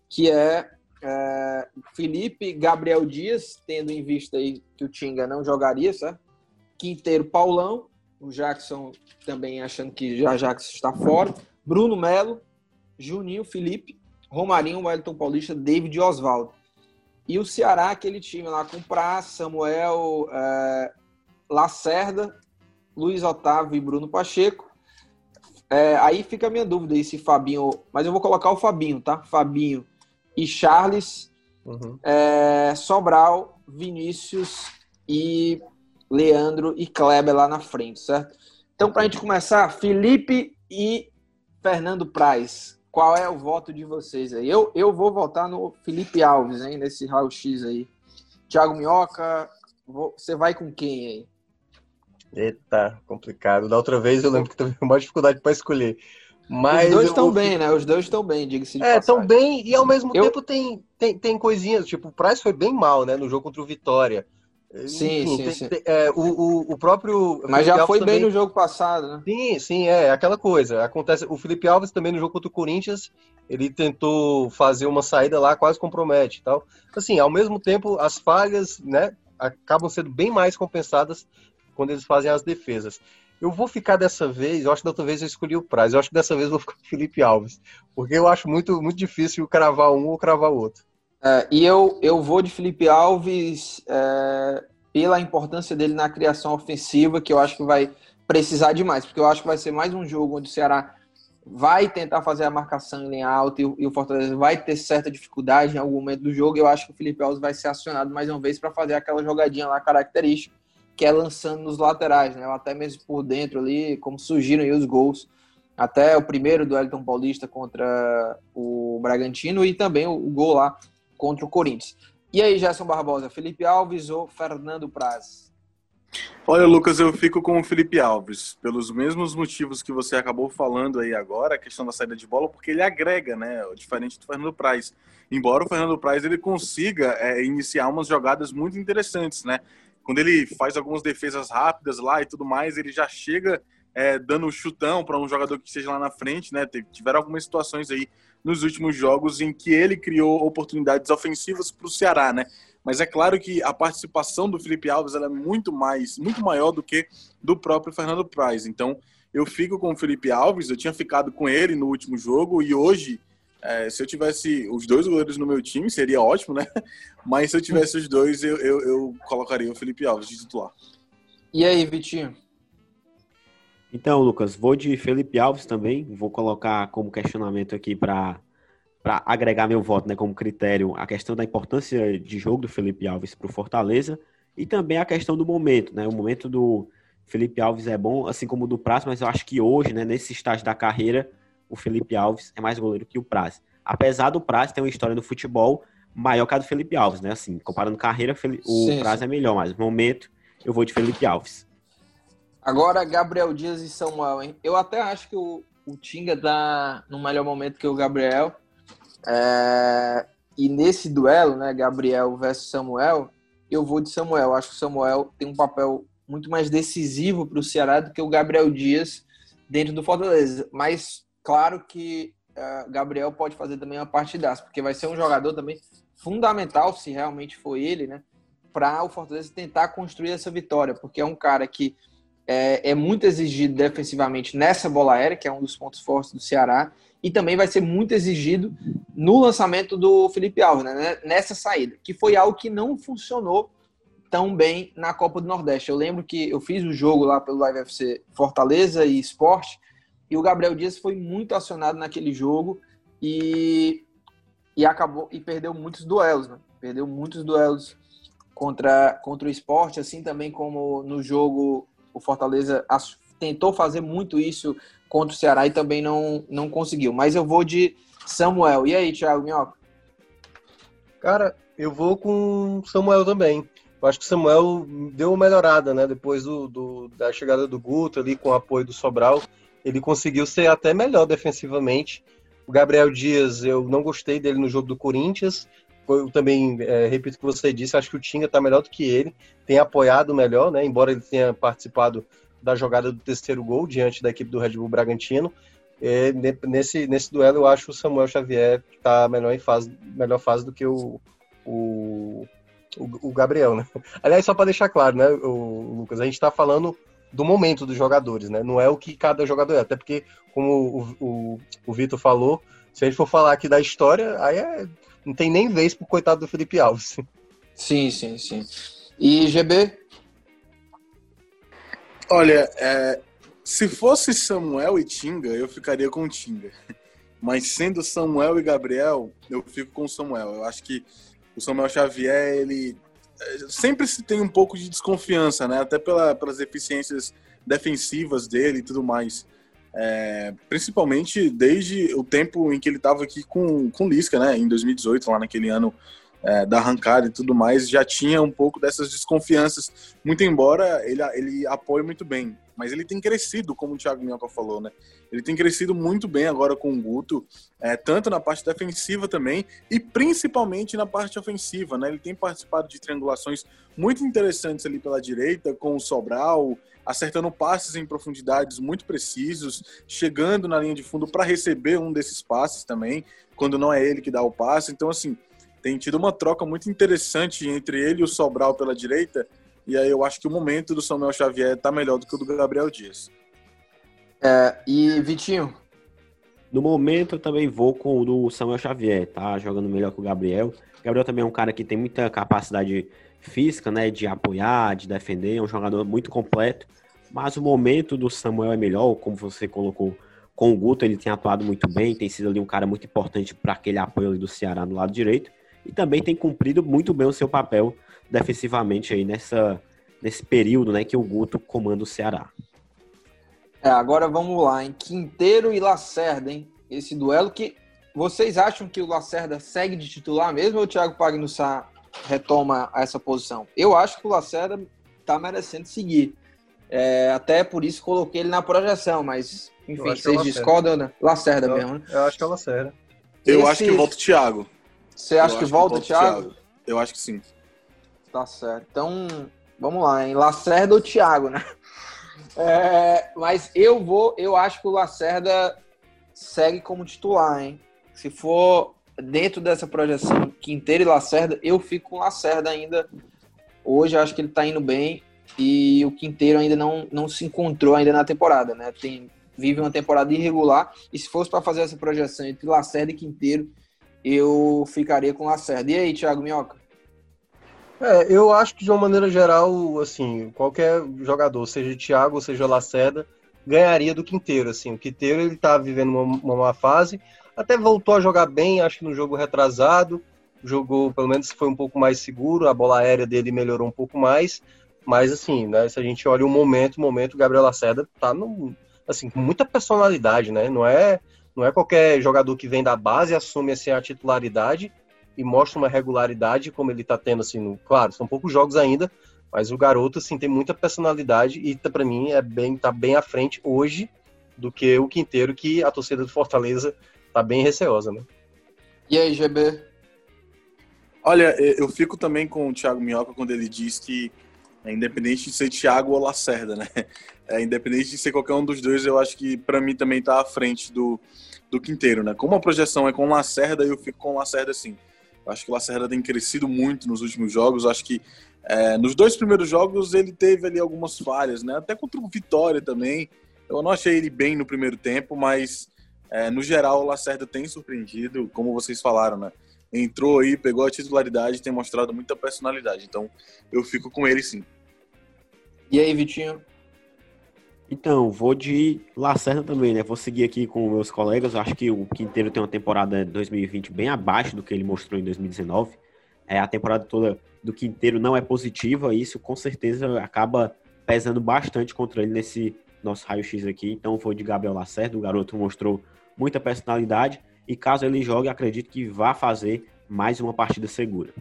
Que é, é, Felipe Gabriel Dias, tendo em vista aí que o Tinga não jogaria, certo? Quinteiro Paulão, o Jackson também achando que já Jackson está fora, Bruno Melo, Juninho Felipe, Romarinho, Wellington Paulista, David Oswaldo. E o Ceará, aquele time lá com Praça, Samuel, é, Lacerda, Luiz Otávio e Bruno Pacheco. É, aí fica a minha dúvida aí se Fabinho. Mas eu vou colocar o Fabinho, tá? Fabinho e Charles, uhum. é, Sobral, Vinícius e Leandro e Kleber lá na frente, certo? Então, para a gente começar, Felipe e Fernando Praz qual é o voto de vocês aí? Eu, eu vou votar no Felipe Alves, hein, nesse raio-x aí. Thiago Minhoca, vou, você vai com quem aí? Eita, complicado. Da outra vez eu lembro que teve uma dificuldade para escolher. Mas Os dois estão bem, né? Os dois estão bem, diga-se de É, estão bem e ao mesmo eu... tempo tem, tem, tem coisinhas. Tipo, o Price foi bem mal, né? No jogo contra o Vitória. Sim, Enfim, sim, tem, sim. Tem, é, o, o, próprio. Mas já foi bem no jogo passado, né? Sim, sim, é aquela coisa. Acontece. O Felipe Alves também no jogo contra o Corinthians, ele tentou fazer uma saída lá, quase compromete tal. Assim, ao mesmo tempo, as falhas, né, acabam sendo bem mais compensadas quando eles fazem as defesas. Eu vou ficar dessa vez, eu acho que da outra vez eu escolhi o Praz, eu acho que dessa vez eu vou ficar com o Felipe Alves, porque eu acho muito, muito difícil cravar um ou cravar o outro. É, e eu, eu vou de Felipe Alves é, pela importância dele na criação ofensiva, que eu acho que vai precisar demais, porque eu acho que vai ser mais um jogo onde o Ceará vai tentar fazer a marcação em linha alta e, e o Fortaleza vai ter certa dificuldade em algum momento do jogo. Eu acho que o Felipe Alves vai ser acionado mais uma vez para fazer aquela jogadinha lá característica, que é lançando nos laterais, né? até mesmo por dentro ali, como surgiram os gols. Até o primeiro do Elton Paulista contra o Bragantino e também o gol lá contra o Corinthians. E aí, Gerson Barbosa, Felipe Alves ou Fernando Praz? Olha, Lucas, eu fico com o Felipe Alves, pelos mesmos motivos que você acabou falando aí agora, a questão da saída de bola, porque ele agrega, né, diferente do Fernando Praz. Embora o Fernando Praz ele consiga é, iniciar umas jogadas muito interessantes, né? Quando ele faz algumas defesas rápidas lá e tudo mais, ele já chega é, dando um chutão para um jogador que esteja lá na frente, né? Tiveram algumas situações aí nos últimos jogos em que ele criou oportunidades ofensivas para o Ceará, né? Mas é claro que a participação do Felipe Alves é muito mais, muito maior do que do próprio Fernando Praz. Então, eu fico com o Felipe Alves. Eu tinha ficado com ele no último jogo e hoje, é, se eu tivesse os dois goleiros no meu time, seria ótimo, né? Mas se eu tivesse os dois, eu, eu, eu colocaria o Felipe Alves de titular. E aí, Vitinho? Então, Lucas, vou de Felipe Alves também. Vou colocar como questionamento aqui para para agregar meu voto, né, como critério, a questão da importância de jogo do Felipe Alves para o Fortaleza e também a questão do momento, né? O momento do Felipe Alves é bom, assim como o do Praz, mas eu acho que hoje, né, nesse estágio da carreira, o Felipe Alves é mais goleiro que o Praz. Apesar do Praz ter uma história no futebol maior que a do Felipe Alves, né? Assim, comparando carreira, o Praz é melhor, mas no momento eu vou de Felipe Alves. Agora, Gabriel Dias e Samuel, hein? Eu até acho que o, o Tinga tá no melhor momento que o Gabriel. É... E nesse duelo, né, Gabriel versus Samuel, eu vou de Samuel. Acho que o Samuel tem um papel muito mais decisivo para o Ceará do que o Gabriel Dias dentro do Fortaleza. Mas claro que uh, Gabriel pode fazer também uma partidaça, porque vai ser um jogador também fundamental, se realmente for ele, né, para o Fortaleza tentar construir essa vitória, porque é um cara que é, é, muito exigido defensivamente nessa bola aérea, que é um dos pontos fortes do Ceará, e também vai ser muito exigido no lançamento do Felipe Alves, né, nessa saída, que foi algo que não funcionou tão bem na Copa do Nordeste. Eu lembro que eu fiz o jogo lá pelo Live FC Fortaleza e Esporte, e o Gabriel Dias foi muito acionado naquele jogo e, e acabou e perdeu muitos duelos, né? Perdeu muitos duelos contra, contra o esporte, assim também como no jogo o Fortaleza tentou fazer muito isso contra o Ceará e também não, não conseguiu. Mas eu vou de Samuel. E aí, Thiago Minhoca? Cara, eu vou com Samuel também. Eu acho que Samuel deu uma melhorada, né? Depois do, do, da chegada do Guto ali com o apoio do Sobral, ele conseguiu ser até melhor defensivamente. O Gabriel Dias, eu não gostei dele no jogo do Corinthians. Eu também é, repito o que você disse, acho que o Tinga está melhor do que ele, tem apoiado melhor, né? Embora ele tenha participado da jogada do terceiro gol diante da equipe do Red Bull Bragantino. É, nesse, nesse duelo, eu acho o Samuel Xavier está melhor em fase, melhor fase do que o, o, o, o Gabriel, né? Aliás, só para deixar claro, né, o, Lucas, a gente está falando do momento dos jogadores, né? Não é o que cada jogador é. Até porque, como o, o, o Vitor falou, se a gente for falar aqui da história, aí é, não tem nem vez pro coitado do Felipe Alves. Sim, sim, sim. E GB? Olha, é, se fosse Samuel e Tinga, eu ficaria com Tinga. Mas sendo Samuel e Gabriel, eu fico com Samuel. Eu acho que o Samuel Xavier, ele é, sempre se tem um pouco de desconfiança, né? Até pela, pelas eficiências defensivas dele e tudo mais. É, principalmente desde o tempo em que ele estava aqui com, com Lisca, né? Em 2018, lá naquele ano é, da arrancada e tudo mais, já tinha um pouco dessas desconfianças. Muito embora ele, ele apoie muito bem mas ele tem crescido, como o Thiago Minhoca falou, né? Ele tem crescido muito bem agora com o Guto, é, tanto na parte defensiva também, e principalmente na parte ofensiva, né? Ele tem participado de triangulações muito interessantes ali pela direita, com o Sobral, acertando passes em profundidades muito precisos, chegando na linha de fundo para receber um desses passes também, quando não é ele que dá o passe. Então, assim, tem tido uma troca muito interessante entre ele e o Sobral pela direita, e aí eu acho que o momento do Samuel Xavier tá melhor do que o do Gabriel Dias. É, e Vitinho? No momento eu também vou com o do Samuel Xavier, tá jogando melhor que o Gabriel. O Gabriel também é um cara que tem muita capacidade física, né, de apoiar, de defender, é um jogador muito completo. Mas o momento do Samuel é melhor, como você colocou com o Guto, ele tem atuado muito bem, tem sido ali um cara muito importante para aquele apoio do Ceará no lado direito e também tem cumprido muito bem o seu papel defensivamente aí nessa, nesse período né, que o Guto comanda o Ceará. É, agora vamos lá, em Quinteiro e Lacerda, hein? Esse duelo que vocês acham que o Lacerda segue de titular mesmo ou o Thiago Pagnussá retoma essa posição? Eu acho que o Lacerda tá merecendo seguir. É, até por isso coloquei ele na projeção, mas enfim, é vocês é discordam, né? Lacerda eu, mesmo, né? Eu acho que é o Lacerda. Eu Esse... acho que volta o Thiago. Você acha que volta, que volta o Thiago? Thiago? Eu acho que sim. Tá certo. Então, vamos lá, hein? Lacerda ou Thiago, né? É, mas eu vou, eu acho que o Lacerda segue como titular, hein? Se for dentro dessa projeção Quinteiro e Lacerda, eu fico com Lacerda ainda. Hoje eu acho que ele tá indo bem e o Quinteiro ainda não, não se encontrou ainda na temporada, né? Tem, vive uma temporada irregular e se fosse para fazer essa projeção entre Lacerda e Quinteiro, eu ficaria com Lacerda. E aí, Thiago Minhoca? É, eu acho que de uma maneira geral, assim, qualquer jogador, seja Thiago ou seja Lacerda, ganharia do Quinteiro, assim. O Quinteiro, ele tá vivendo uma, uma má fase, até voltou a jogar bem, acho que no jogo retrasado, jogou, pelo menos foi um pouco mais seguro, a bola aérea dele melhorou um pouco mais, mas assim, né, se a gente olha o momento, o momento, o Gabriel Lacerda tá no, assim, com muita personalidade, né, não é, não é qualquer jogador que vem da base assume assim a titularidade, e mostra uma regularidade como ele está tendo, assim, no, claro, são poucos jogos ainda, Mas o garoto, assim, tem muita personalidade e para mim é bem, tá bem à frente hoje do que o Quinteiro, que a torcida do Fortaleza tá bem receosa, né? E aí, GB? Olha, eu fico também com o Thiago Minhoca quando ele diz que é independente de ser Thiago ou Lacerda, né? É, independente de ser qualquer um dos dois, eu acho que para mim também tá à frente do, do Quinteiro, né? Como a projeção é com Lacerda, eu fico com Lacerda sim. Eu acho que o Lacerda tem crescido muito nos últimos jogos. Eu acho que é, nos dois primeiros jogos ele teve ali algumas falhas, né? Até contra o Vitória também. Eu não achei ele bem no primeiro tempo, mas é, no geral o Lacerda tem surpreendido, como vocês falaram, né? Entrou aí, pegou a titularidade, tem mostrado muita personalidade. Então eu fico com ele sim. E aí, Vitinho? Então, vou de Lacerda também, né? Vou seguir aqui com meus colegas. Acho que o Quinteiro tem uma temporada 2020 bem abaixo do que ele mostrou em 2019. É, a temporada toda do Quinteiro não é positiva, e isso com certeza acaba pesando bastante contra ele nesse nosso raio-x aqui. Então, vou de Gabriel Lacerda. O garoto mostrou muita personalidade e caso ele jogue, acredito que vá fazer mais uma partida segura.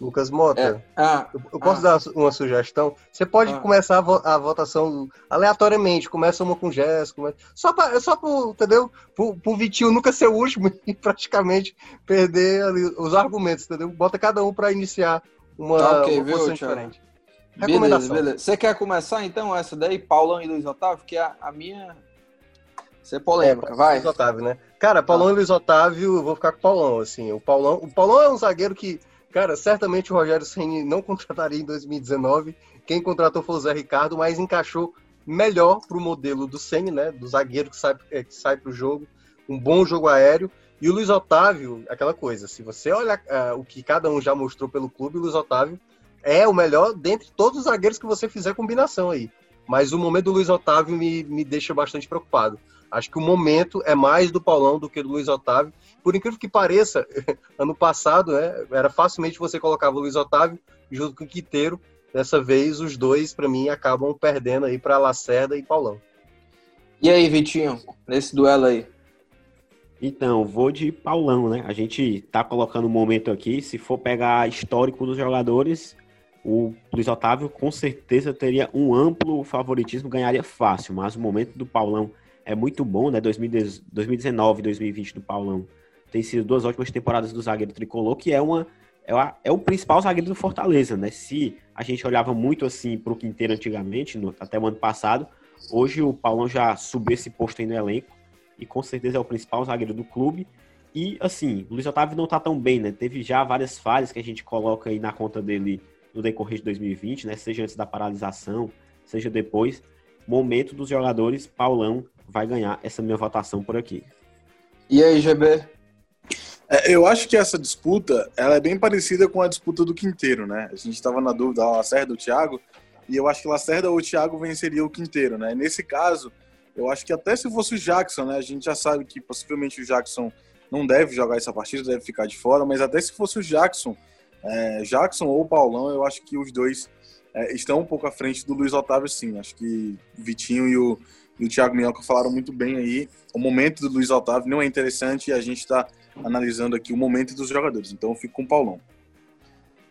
Lucas Mota, é. ah, eu posso ah, dar uma sugestão? Você pode ah, começar a, votação aleatoriamente, começa uma com Jéssica, só para, só pro, entendeu? Pro, pro Vitinho nunca ser o último e praticamente perder ali, os argumentos, entendeu? Bota cada um para iniciar uma, tá okay, uma viu, diferente. Beleza, beleza. Você quer começar então essa daí, Paulão e Luiz Otávio? Que é a minha ser é polêmica, é, vai. Luiz Otávio, né? Cara, Paulão ah. e Luiz Otávio, vou ficar com o Paulão, assim. O Paulão, o Paulão é um zagueiro que, cara, certamente o Rogério Ceni não contrataria em 2019. Quem contratou foi o Zé Ricardo, mas encaixou melhor pro modelo do Ceni, né? Do zagueiro que sai, é, que sai pro jogo, um bom jogo aéreo. E o Luiz Otávio, aquela coisa, se você olha uh, o que cada um já mostrou pelo clube, o Luiz Otávio é o melhor dentre todos os zagueiros que você fizer combinação aí. Mas o momento do Luiz Otávio me, me deixa bastante preocupado. Acho que o momento é mais do Paulão do que do Luiz Otávio. Por incrível que pareça, ano passado, né, era facilmente você colocava o Luiz Otávio junto com o Quiteiro. Dessa vez, os dois, para mim, acabam perdendo aí para Lacerda e Paulão. E aí, Vitinho, nesse duelo aí? Então, vou de Paulão, né? A gente tá colocando um momento aqui. Se for pegar histórico dos jogadores, o Luiz Otávio com certeza teria um amplo favoritismo, ganharia fácil. Mas o momento do Paulão é muito bom, né? 2019 e 2020 do Paulão tem sido duas ótimas temporadas do zagueiro tricolor, que é uma é, é o principal zagueiro do Fortaleza, né? Se a gente olhava muito assim para o Quinteiro antigamente, no, até o ano passado, hoje o Paulão já subiu esse posto aí no elenco e com certeza é o principal zagueiro do clube. E assim, o Luiz Otávio não tá tão bem, né? Teve já várias falhas que a gente coloca aí na conta dele no decorrer de 2020, né? Seja antes da paralisação, seja depois. Momento dos jogadores, Paulão vai ganhar essa minha votação por aqui. E aí, GB? É, eu acho que essa disputa ela é bem parecida com a disputa do Quinteiro, né? A gente estava na dúvida, a Lacerda ou o Thiago, e eu acho que Lacerda ou o Thiago venceria o Quinteiro, né? Nesse caso, eu acho que até se fosse o Jackson, né? A gente já sabe que possivelmente o Jackson não deve jogar essa partida, deve ficar de fora, mas até se fosse o Jackson, é, Jackson ou Paulão, eu acho que os dois é, estão um pouco à frente do Luiz Otávio, sim. Acho que Vitinho e o, e o Thiago Minhoca falaram muito bem aí. O momento do Luiz Otávio não é interessante e a gente está analisando aqui o momento dos jogadores. Então eu fico com o Paulão.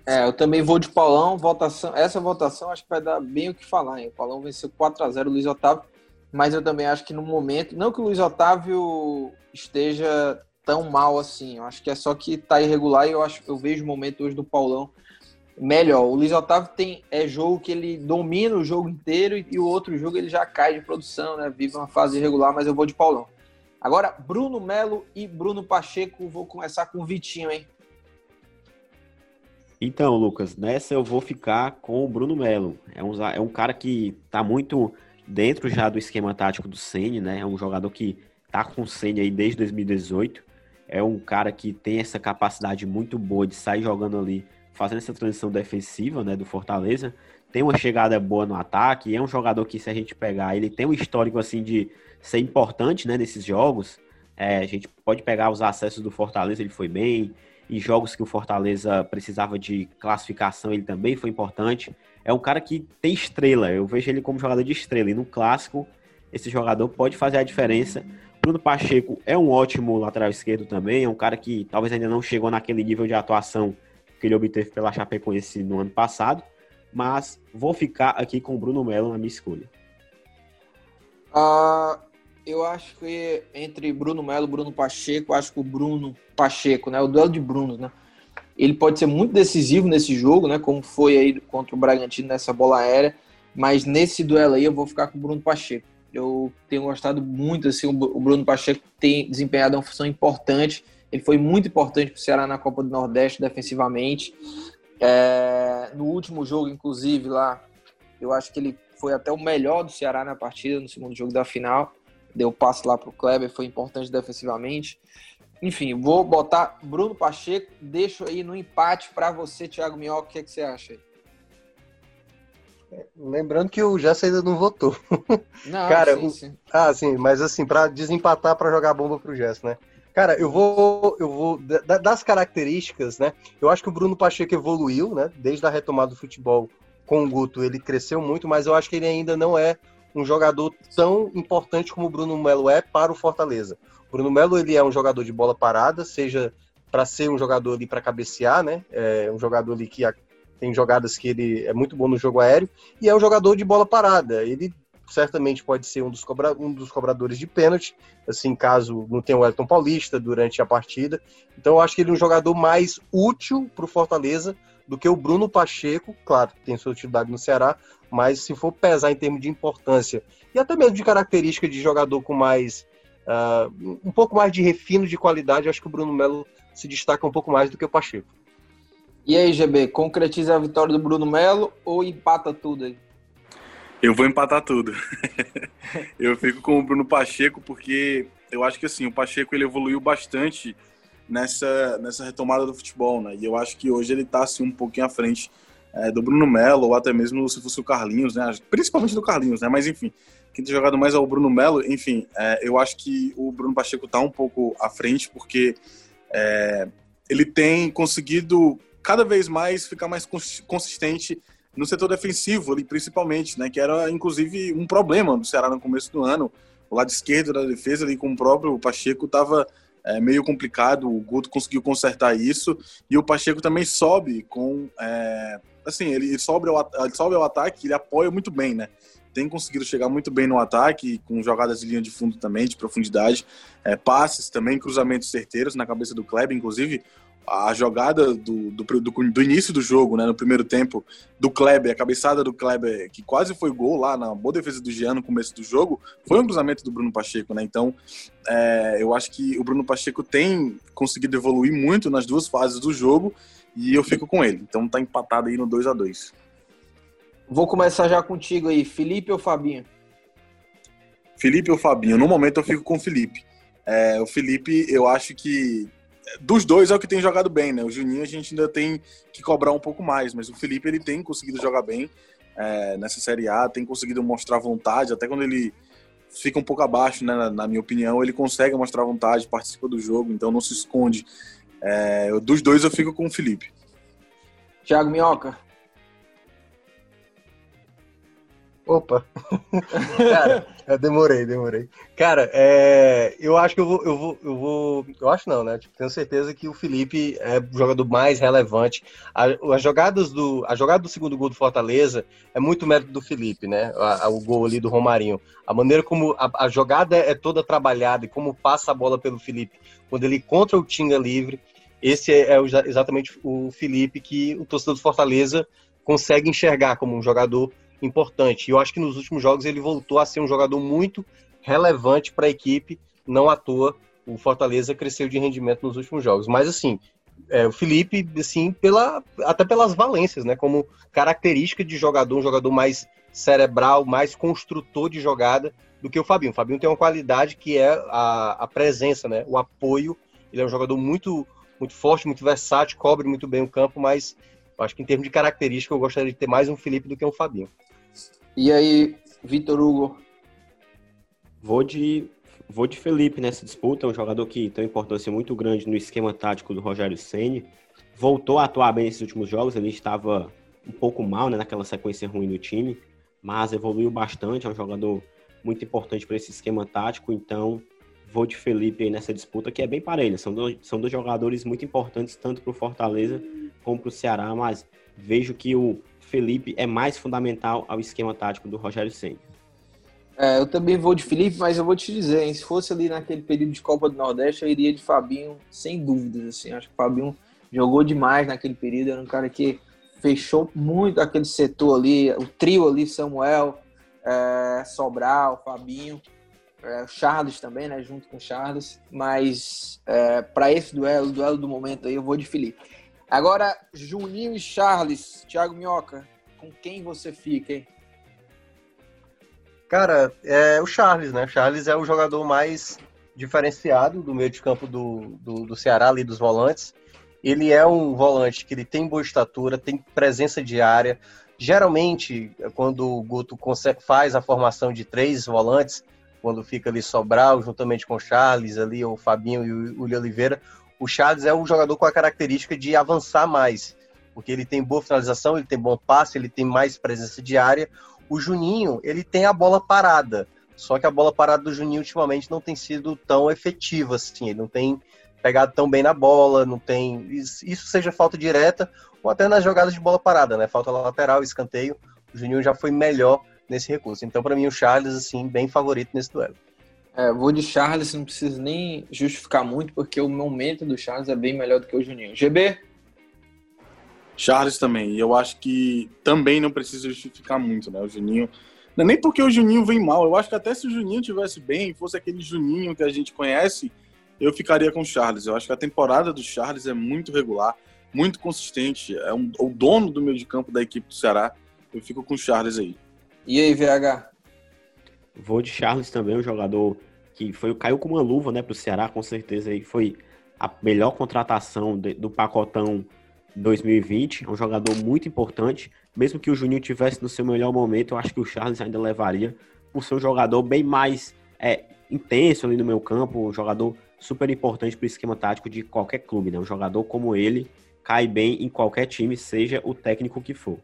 É, eu também vou de Paulão. Votação, essa votação acho que vai dar bem o que falar. Hein? O Paulão venceu 4 a 0 o Luiz Otávio, mas eu também acho que no momento, não que o Luiz Otávio esteja tão mal assim. Eu acho que é só que tá irregular e eu acho eu vejo o momento hoje do Paulão melhor. O Luiz Otávio tem é jogo que ele domina o jogo inteiro e, e, o outro jogo ele já cai de produção, né? Vive uma fase irregular, mas eu vou de Paulão. Agora, Bruno Melo e Bruno Pacheco, vou começar com o Vitinho, hein? Então, Lucas, nessa eu vou ficar com o Bruno Melo. É um, é um cara que tá muito dentro já do esquema tático do Ceni, né? É um jogador que tá com o Ceni aí desde 2018. É um cara que tem essa capacidade muito boa de sair jogando ali fazendo essa transição defensiva né, do Fortaleza. Tem uma chegada boa no ataque, é um jogador que, se a gente pegar, ele tem um histórico assim de ser importante né, nesses jogos. É, a gente pode pegar os acessos do Fortaleza, ele foi bem. Em jogos que o Fortaleza precisava de classificação, ele também foi importante. É um cara que tem estrela, eu vejo ele como jogador de estrela. E no clássico, esse jogador pode fazer a diferença. Bruno Pacheco é um ótimo lateral esquerdo também, é um cara que talvez ainda não chegou naquele nível de atuação que ele obteve pela Chapecoense no ano passado, mas vou ficar aqui com o Bruno Melo na minha escolha. Uh, eu acho que entre Bruno Melo e Bruno Pacheco, acho que o Bruno Pacheco, né, o duelo de Bruno, né, ele pode ser muito decisivo nesse jogo, né, como foi aí contra o Bragantino nessa bola aérea, mas nesse duelo aí eu vou ficar com o Bruno Pacheco. Eu tenho gostado muito, assim, o Bruno Pacheco tem desempenhado uma função importante, ele foi muito importante para o Ceará na Copa do Nordeste defensivamente. É, no último jogo, inclusive, lá, eu acho que ele foi até o melhor do Ceará na partida, no segundo jogo da final. Deu passe lá para o Kleber, foi importante defensivamente. Enfim, vou botar Bruno Pacheco, deixo aí no empate para você, Thiago Minhoca, o que, é que você acha aí? Lembrando que o Jess ainda não votou. Não, Cara, sim, sim. Ah, sim, mas assim, para desempatar, para jogar bomba pro Jess, né? Cara, eu vou, eu vou das características, né? Eu acho que o Bruno Pacheco evoluiu, né? Desde a retomada do futebol com o Guto, ele cresceu muito, mas eu acho que ele ainda não é um jogador tão importante como o Bruno Melo é para o Fortaleza. O Bruno Melo ele é um jogador de bola parada, seja para ser um jogador ali para cabecear, né? É um jogador ali que tem jogadas que ele é muito bom no jogo aéreo e é um jogador de bola parada. Ele certamente pode ser um dos, cobra um dos cobradores de pênalti, assim, caso não tenha o Elton Paulista durante a partida. Então, eu acho que ele é um jogador mais útil para o Fortaleza do que o Bruno Pacheco, claro, tem sua utilidade no Ceará, mas se for pesar em termos de importância e até mesmo de característica de jogador com mais. Uh, um pouco mais de refino de qualidade, acho que o Bruno Melo se destaca um pouco mais do que o Pacheco. E aí, GB, concretiza a vitória do Bruno Melo ou empata tudo aí? Eu vou empatar tudo. eu fico com o Bruno Pacheco porque eu acho que assim, o Pacheco ele evoluiu bastante nessa, nessa retomada do futebol, né? E eu acho que hoje ele tá assim um pouquinho à frente é, do Bruno Melo ou até mesmo se fosse o Carlinhos, né? Principalmente do Carlinhos, né? Mas enfim, quem tem jogado mais é o Bruno Melo. Enfim, é, eu acho que o Bruno Pacheco tá um pouco à frente porque é, ele tem conseguido cada vez mais ficar mais consistente no setor defensivo ali, principalmente, né, que era inclusive um problema do Ceará no começo do ano. O lado esquerdo da defesa ali com o próprio Pacheco estava é, meio complicado, o Guto conseguiu consertar isso e o Pacheco também sobe com é, assim, ele sobe ao, ele sobe ao ataque, ele apoia muito bem, né? Tem conseguido chegar muito bem no ataque, com jogadas de linha de fundo também, de profundidade, é, passes também, cruzamentos certeiros na cabeça do Kleber, inclusive a jogada do, do, do, do, início do jogo, né, no primeiro tempo, do Kleber, a cabeçada do Kleber, que quase foi gol lá na boa defesa do Jean no começo do jogo, foi um cruzamento do Bruno Pacheco, né? Então, é, eu acho que o Bruno Pacheco tem conseguido evoluir muito nas duas fases do jogo e eu fico com ele. Então, tá empatado aí no 2 a 2 Vou começar já contigo aí, Felipe ou Fabinho? Felipe ou Fabinho? No momento eu fico com o Felipe. É, o Felipe, eu acho que dos dois é o que tem jogado bem, né? O Juninho a gente ainda tem que cobrar um pouco mais, mas o Felipe ele tem conseguido jogar bem é, nessa Série A, tem conseguido mostrar vontade, até quando ele fica um pouco abaixo, né? Na, na minha opinião, ele consegue mostrar vontade, participa do jogo, então não se esconde. É, dos dois eu fico com o Felipe. Thiago Minhoca. Opa! Cara, eu demorei, demorei. Cara, é, eu acho que eu vou, eu vou, eu vou. Eu acho não, né? Tipo, tenho certeza que o Felipe é o jogador mais relevante. A, as jogadas do. A jogada do segundo gol do Fortaleza é muito mérito do Felipe, né? A, a, o gol ali do Romarinho. A maneira como a, a, jogada é toda trabalhada e como passa a bola pelo Felipe. Quando ele contra o Tinga livre, esse é, é exatamente o Felipe que o torcedor do Fortaleza consegue enxergar como um jogador importante. E eu acho que nos últimos jogos ele voltou a ser um jogador muito relevante para a equipe, não à toa o Fortaleza cresceu de rendimento nos últimos jogos. Mas assim, é, o Felipe, assim, pela, até pelas valências, né? Como característica de jogador, um jogador mais cerebral, mais construtor de jogada do que o Fabinho. O Fabinho tem uma qualidade que é a, a presença, né? O apoio. Ele é um jogador muito, muito forte, muito versátil, cobre muito bem o campo, mas acho que em termos de característica eu gostaria de ter mais um Felipe do que um Fabinho. E aí, Vitor Hugo? Vou de, vou de Felipe nessa disputa, um jogador que tem uma importância muito grande no esquema tático do Rogério Ceni. Voltou a atuar bem nesses últimos jogos, ele estava um pouco mal né, naquela sequência ruim do time, mas evoluiu bastante, é um jogador muito importante para esse esquema tático, então vou de Felipe aí nessa disputa, que é bem parelha. São dois, são dois jogadores muito importantes, tanto para o Fortaleza como para o Ceará, mas vejo que o Felipe é mais fundamental ao esquema tático do Rogério Senna. É, eu também vou de Felipe, mas eu vou te dizer, hein, se fosse ali naquele período de Copa do Nordeste, eu iria de Fabinho, sem dúvidas. Assim, acho que o Fabinho jogou demais naquele período, era um cara que fechou muito aquele setor ali, o trio ali, Samuel, é, Sobral, Fabinho, é, Charles também, né, junto com Charles. Mas é, para esse duelo, o duelo do momento aí, eu vou de Felipe. Agora, Juninho e Charles, Thiago Minhoca, com quem você fica, hein? Cara, é o Charles, né? Charles é o jogador mais diferenciado do meio de campo do, do, do, Ceará, ali dos volantes. Ele é um volante que ele tem boa estatura, tem presença de área. Geralmente, quando o Guto consegue, faz a formação de três volantes, quando fica ali Sobral, juntamente com o Charles, ali, o Fabinho e o Uli Oliveira, o Charles é um jogador com a característica de avançar mais, porque ele tem boa finalização, ele tem bom passe, ele tem mais presença de área. O Juninho, ele tem a bola parada. Só que a bola parada do Juninho ultimamente não tem sido tão efetiva assim. Ele não tem pegado tão bem na bola, não tem. Isso seja falta direta ou até nas jogadas de bola parada, né? Falta lateral, escanteio. O Juninho já foi melhor nesse recurso. Então, para mim, o Charles, assim, bem favorito nesse duelo. É, vou de Charles, não preciso nem justificar muito, porque o momento do Charles é bem melhor do que o Juninho. GB? Charles também. E eu acho que também não precisa justificar muito, né? O Juninho. Não é nem porque o Juninho vem mal. Eu acho que até se o Juninho tivesse bem, fosse aquele Juninho que a gente conhece, eu ficaria com o Charles. Eu acho que a temporada do Charles é muito regular, muito consistente. É um, o dono do meio de campo da equipe do Ceará. Eu fico com o Charles aí. E aí, VH? Vou de Charles também, um jogador que foi caiu com uma luva, né, para o Ceará, com certeza aí foi a melhor contratação de, do pacotão 2020, é um jogador muito importante. Mesmo que o Juninho tivesse no seu melhor momento, eu acho que o Charles ainda levaria, por ser um jogador bem mais é, intenso ali no meu campo, um jogador super importante para o esquema tático de qualquer clube, né? Um jogador como ele cai bem em qualquer time, seja o técnico que for.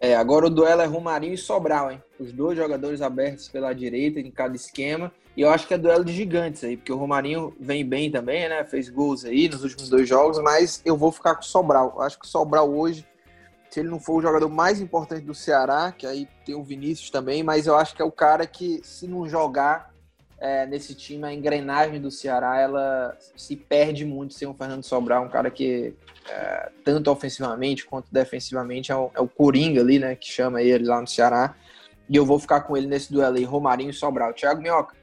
É, agora o duelo é Romarinho e Sobral, hein? Os dois jogadores abertos pela direita em cada esquema. E eu acho que é duelo de gigantes aí, porque o Romarinho vem bem também, né? Fez gols aí nos últimos dois jogos, mas eu vou ficar com o Sobral. Eu acho que o Sobral hoje, se ele não for o jogador mais importante do Ceará, que aí tem o Vinícius também, mas eu acho que é o cara que, se não jogar, é, nesse time, a engrenagem do Ceará ela se perde muito sem o Fernando Sobral, um cara que é, tanto ofensivamente quanto defensivamente é o, é o, Coringa ali, né, que chama ele lá no Ceará. E eu vou ficar com ele nesse duelo aí, Romarinho e Sobral. Thiago Minhoca.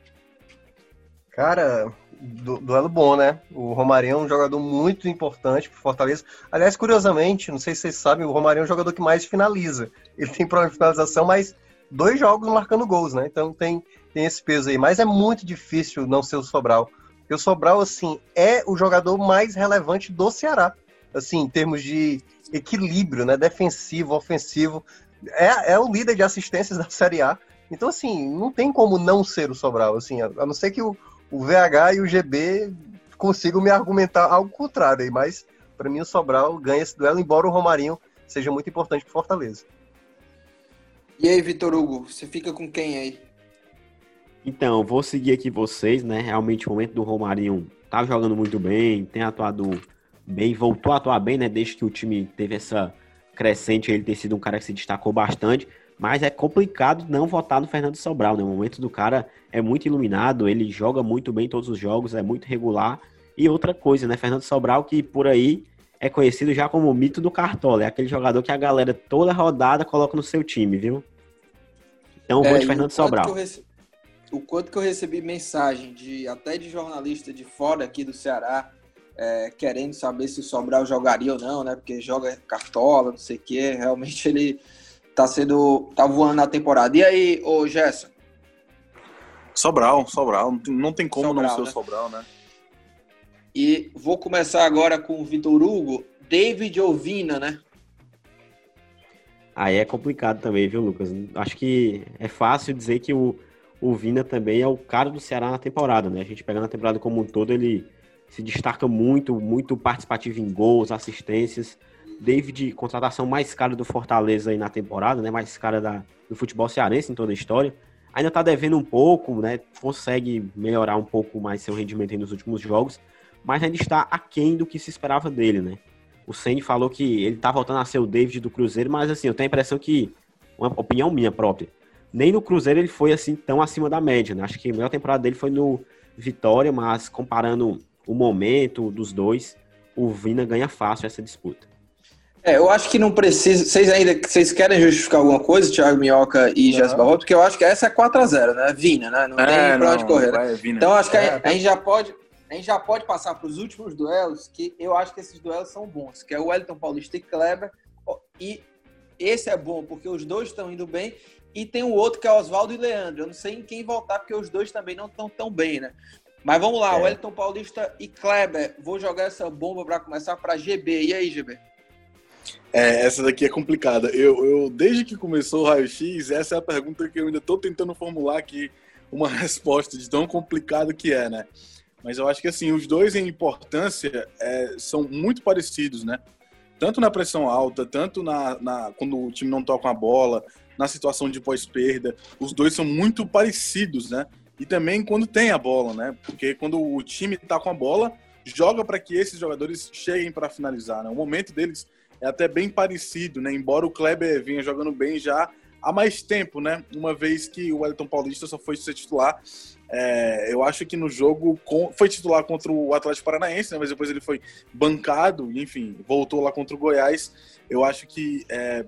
Cara, du duelo bom, né? O Romarinho é um jogador muito importante pro Fortaleza. Aliás, curiosamente, não sei se vocês sabem, o Romarinho é um jogador que mais finaliza. Ele tem problema de finalização, mas dois jogos marcando gols, né? Então tem, tem esse peso aí. Mas é muito difícil não ser o Sobral. Porque o Sobral, assim, é o jogador mais relevante do Ceará. Assim, em termos de equilíbrio, né? Defensivo, ofensivo. É, é o líder de assistências da Série A. Então, assim, não tem como não ser o Sobral. Assim, a, não ser que o, o VH e o GB consigam me argumentar algo contrário aí. Mas, para mim, o Sobral ganha esse duelo, embora o Romarinho seja muito importante para Fortaleza. E aí, Vitor Hugo, você fica com quem aí? Então, vou seguir aqui vocês, né? Realmente o momento do Romarinho tá jogando muito bem, tem atuado bem, voltou a atuar bem, né? Desde que o time teve essa crescente, ele tem sido um cara que se destacou bastante. Mas é complicado não votar no Fernando Sobral, né? O momento do cara é muito iluminado, ele joga muito bem todos os jogos, é muito regular. E outra coisa, né? Fernando Sobral, que por aí é conhecido já como o mito do Cartola. É aquele jogador que a galera toda rodada coloca no seu time, viu? Então, é, vou de Fernando Sobral. Rece... O quanto que eu recebi mensagem de até de jornalista de fora aqui do Ceará, é, querendo saber se o Sobral jogaria ou não, né? Porque joga Cartola, não sei o quê. Realmente ele tá sendo. tá voando na temporada. E aí, ô Gerson? Sobral, Sobral. Não tem como Sobral, não ser né? o Sobral, né? E vou começar agora com o Vitor Hugo. David Ovina, né? Aí é complicado também, viu, Lucas? Acho que é fácil dizer que o, o Vina também é o cara do Ceará na temporada, né? A gente pegando a temporada como um todo, ele se destaca muito, muito participativo em gols, assistências. David, contratação mais cara do Fortaleza aí na temporada, né? Mais cara da, do futebol cearense em toda a história. Ainda tá devendo um pouco, né? Consegue melhorar um pouco mais seu rendimento nos últimos jogos, mas ainda está aquém do que se esperava dele, né? O Ceni falou que ele tá voltando a ser o David do Cruzeiro, mas assim, eu tenho a impressão que, uma opinião minha própria, nem no Cruzeiro ele foi assim tão acima da média, né? Acho que a melhor temporada dele foi no Vitória, mas comparando o momento dos dois, o Vina ganha fácil essa disputa. É, eu acho que não precisa. Vocês ainda vocês querem justificar alguma coisa, Thiago Minhoca e Jéssica Barroto? Porque eu acho que essa é 4x0, né? Vina, né? Não é, tem pra onde correr. Né? Então acho que é, a, gente já pode. A gente já pode passar para os últimos duelos, que eu acho que esses duelos são bons, que é o Wellington Paulista e Kleber. E esse é bom, porque os dois estão indo bem. E tem o outro que é Oswaldo e Leandro. Eu não sei em quem voltar, porque os dois também não estão tão bem, né? Mas vamos lá, é. Wellington Paulista e Kleber. Vou jogar essa bomba para começar para GB. E aí, GB? É, essa daqui é complicada. Eu, eu, desde que começou o raio-x, essa é a pergunta que eu ainda estou tentando formular aqui uma resposta de tão complicado que é, né? Mas eu acho que assim, os dois em importância é, são muito parecidos, né? Tanto na pressão alta, tanto na, na quando o time não toca a bola, na situação de pós-perda, os dois são muito parecidos, né? E também quando tem a bola, né? Porque quando o time está com a bola, joga para que esses jogadores cheguem para finalizar, né? O momento deles é até bem parecido, né? Embora o Kleber vinha jogando bem já há mais tempo, né? Uma vez que o Wellington Paulista só foi ser titular. É, eu acho que no jogo com, foi titular contra o Atlético Paranaense, né? mas depois ele foi bancado, enfim, voltou lá contra o Goiás. Eu acho que é,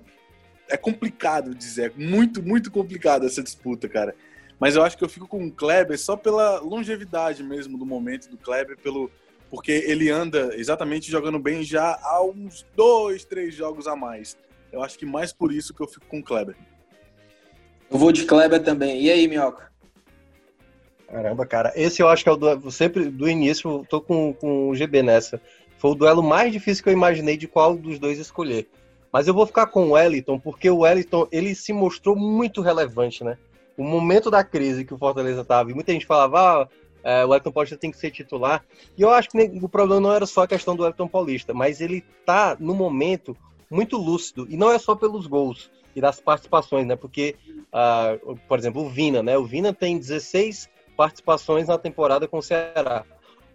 é complicado dizer, é muito, muito complicado essa disputa, cara. Mas eu acho que eu fico com o Kleber só pela longevidade mesmo do momento do Kleber, pelo, porque ele anda exatamente jogando bem já há uns dois, três jogos a mais. Eu acho que mais por isso que eu fico com o Kleber. Eu vou de Kleber também. E aí, Minhoca? Caramba, cara. Esse eu acho que é o duelo. Sempre do início, eu tô com, com o GB nessa. Foi o duelo mais difícil que eu imaginei de qual dos dois escolher. Mas eu vou ficar com o Wellington, porque o Wellington ele se mostrou muito relevante, né? O momento da crise que o Fortaleza tava, e muita gente falava, ah, é, o Elton Paulista tem que ser titular. E eu acho que o problema não era só a questão do Elton Paulista, mas ele tá no momento muito lúcido. E não é só pelos gols e das participações, né? Porque, uh, por exemplo, o Vina, né? O Vina tem 16 participações na temporada com o Ceará.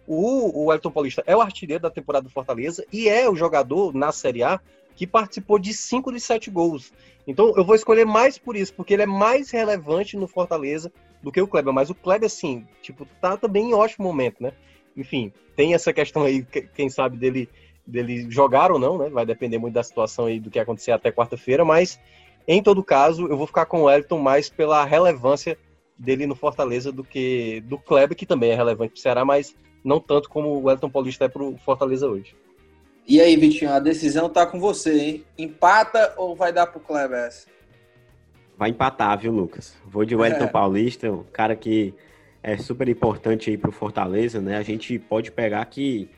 O, o Elton Paulista é o artilheiro da temporada do Fortaleza e é o jogador na Série A que participou de 5 de 7 gols. Então eu vou escolher mais por isso, porque ele é mais relevante no Fortaleza do que o Kleber. Mas o Kleber, assim, tipo, tá também em ótimo momento, né? Enfim, tem essa questão aí, quem sabe, dele, dele jogar ou não, né? Vai depender muito da situação aí do que acontecer até quarta-feira, mas em todo caso, eu vou ficar com o Elton mais pela relevância dele no Fortaleza do que do Kleber, que também é relevante para o Ceará, mas não tanto como o Elton Paulista é para o Fortaleza hoje. E aí, Vitinho, a decisão tá com você, hein? Empata ou vai dar pro Kleber essa? Vai empatar, viu, Lucas? Vou de Wellington é. Paulista, um cara que é super importante aí pro Fortaleza, né? A gente pode pegar que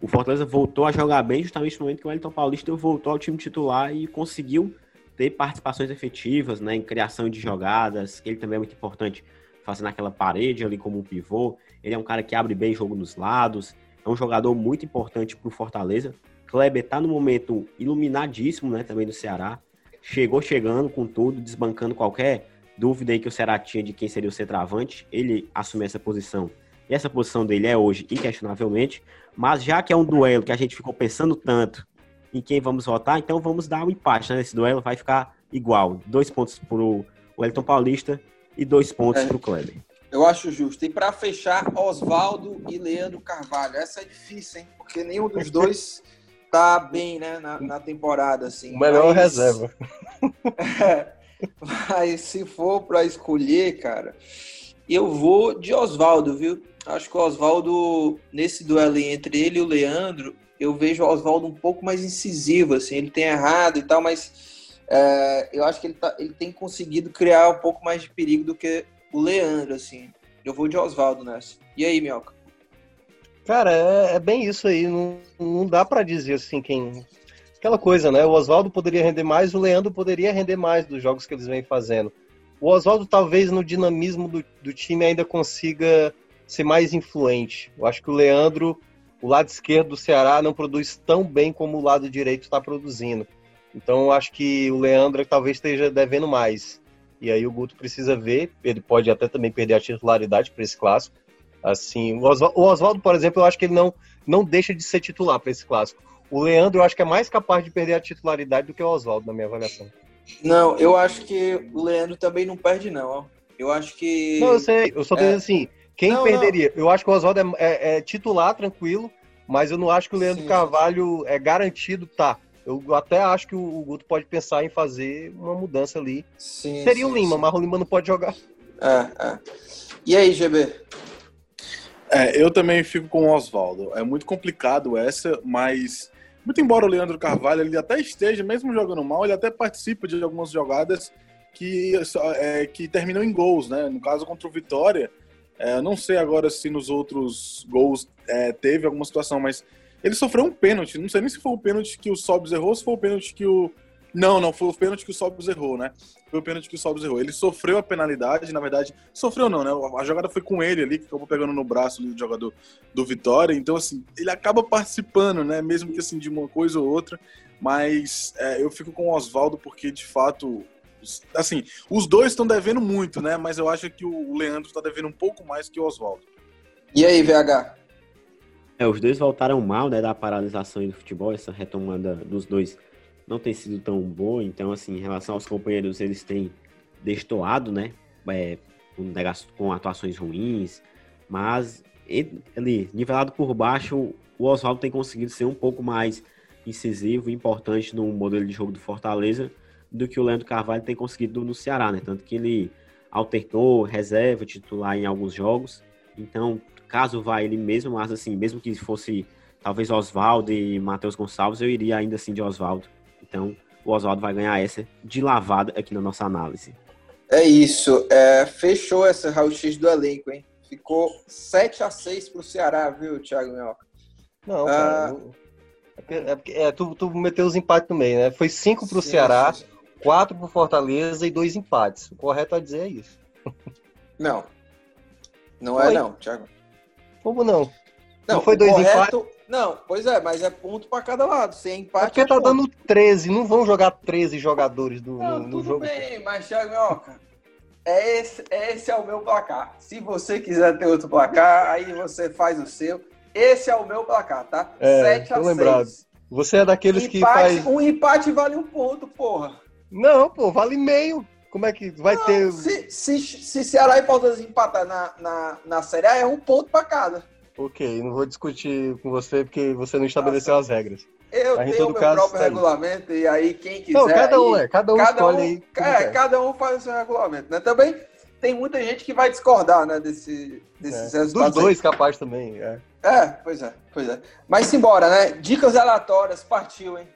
o Fortaleza voltou a jogar bem justamente no momento que o Wellington Paulista voltou ao time titular e conseguiu ter participações efetivas, né, em criação de jogadas, ele também é muito importante fazendo aquela parede ali como um pivô. Ele é um cara que abre bem jogo nos lados, é um jogador muito importante para o Fortaleza. Kleber está no momento iluminadíssimo, né, também do Ceará. Chegou chegando com tudo, desbancando qualquer dúvida aí que o Ceará tinha de quem seria o centroavante. Ele assumiu essa posição. E essa posição dele é hoje, inquestionavelmente. Mas já que é um duelo que a gente ficou pensando tanto em quem vamos votar, então vamos dar um empate né, nesse duelo. Vai ficar igual. Dois pontos para o Wellington Paulista e dois pontos é. para o Kleber. Eu acho justo. E para fechar, Oswaldo e Leandro Carvalho. Essa é difícil, hein? Porque nenhum dos dois tá bem, né, na, na temporada, assim. O melhor mas... reserva. é, mas se for para escolher, cara, eu vou de Oswaldo, viu? Acho que o Oswaldo, nesse duelo entre ele e o Leandro, eu vejo o Oswaldo um pouco mais incisivo, assim. Ele tem errado e tal, mas é, eu acho que ele, tá, ele tem conseguido criar um pouco mais de perigo do que o Leandro, assim. Eu vou de Oswaldo nessa. E aí, Mioca? Cara, é, é bem isso aí. Não, não dá para dizer assim quem. Aquela coisa, né? O Oswaldo poderia render mais, o Leandro poderia render mais dos jogos que eles vêm fazendo. O Oswaldo, talvez no dinamismo do, do time, ainda consiga ser mais influente. Eu acho que o Leandro, o lado esquerdo do Ceará, não produz tão bem como o lado direito está produzindo. Então, eu acho que o Leandro talvez esteja devendo mais. E aí o Guto precisa ver, ele pode até também perder a titularidade para esse clássico. Assim, o Oswaldo, por exemplo, eu acho que ele não, não deixa de ser titular para esse clássico. o Leandro eu acho que é mais capaz de perder a titularidade do que o Oswaldo, na minha avaliação. Não, eu acho que o Leandro também não perde, não. Eu acho que. Não, eu sei. Eu só tô é... dizendo assim: quem não, perderia? Não. Eu acho que o Oswaldo é, é, é, titular, tranquilo, mas eu não acho que o Leandro Sim. Carvalho é garantido, tá. Eu até acho que o Guto pode pensar em fazer uma mudança ali. Sim, Seria sim, o Lima, sim. mas o Lima não pode jogar. É, é. E aí, GB? É, eu também fico com o Oswaldo. É muito complicado essa, mas muito embora o Leandro Carvalho ele até esteja, mesmo jogando mal, ele até participa de algumas jogadas que, é, que terminam em gols, né? No caso contra o Vitória, é, não sei agora se nos outros gols é, teve alguma situação, mas ele sofreu um pênalti. Não sei nem se foi o pênalti que o Sobs errou, ou se foi o pênalti que o. Não, não, foi o pênalti que o Sobs errou, né? Foi o pênalti que o Sobs errou. Ele sofreu a penalidade, na verdade, sofreu não, né? A jogada foi com ele ali, que acabou pegando no braço do jogador do Vitória. Então, assim, ele acaba participando, né? Mesmo que assim, de uma coisa ou outra. Mas é, eu fico com o Oswaldo porque, de fato, assim, os dois estão devendo muito, né? Mas eu acho que o Leandro está devendo um pouco mais que o Oswaldo. E aí, VH? É, os dois voltaram mal, né, da paralisação do futebol, essa retomada dos dois não tem sido tão boa, então, assim, em relação aos companheiros, eles têm destoado, né, é, com, atuações ruins, mas ele, nivelado por baixo, o Oswaldo tem conseguido ser um pouco mais incisivo e importante no modelo de jogo do Fortaleza do que o Leandro Carvalho tem conseguido no Ceará, né, tanto que ele alternou reserva, titular em alguns jogos, então caso vá ele mesmo, mas assim, mesmo que fosse talvez Oswaldo e Matheus Gonçalves, eu iria ainda assim de Oswaldo. Então, o Oswaldo vai ganhar essa de lavada aqui na nossa análise. É isso. É, fechou essa raio-x do elenco, hein? Ficou 7 a 6 pro Ceará, viu, Thiago Minhoca? Não, cara. Ah, é, porque, é, tu, tu meteu os empates no meio, né? Foi 5 pro sim, Ceará, 4 pro Fortaleza e dois empates. O correto a dizer é isso. Não. Não é Foi. é não, Thiago. Como não? Não, não foi dois correto... empates? Não, pois é, mas é ponto para cada lado. Sem empate. É porque é tá ponto. dando 13, não vão jogar 13 jogadores do, não, no, no tudo jogo. bem, mas Thiago é esse, esse é o meu placar. Se você quiser ter outro placar, aí você faz o seu. Esse é o meu placar, tá? É, 7 a 6. Lembrado. Você é daqueles empate, que faz. Um empate vale um ponto, porra. Não, pô, vale meio. Como é que vai não, ter. Se, se, se Ceará e Fortaleza empatar na, na, na Série A, é um ponto para cada. Ok, não vou discutir com você porque você não estabeleceu as regras. Eu Mas, tenho o meu caso, próprio tá regulamento e aí quem quiser. Não, cada um, é, cada um cada escolhe um, aí. É, cada um faz o seu regulamento, né? Também tem muita gente que vai discordar, né, desse, desses é, resultados. Dos dois, aí. capaz também, é. É, pois é, pois é. Mas simbora, né? Dicas aleatórias, partiu, hein?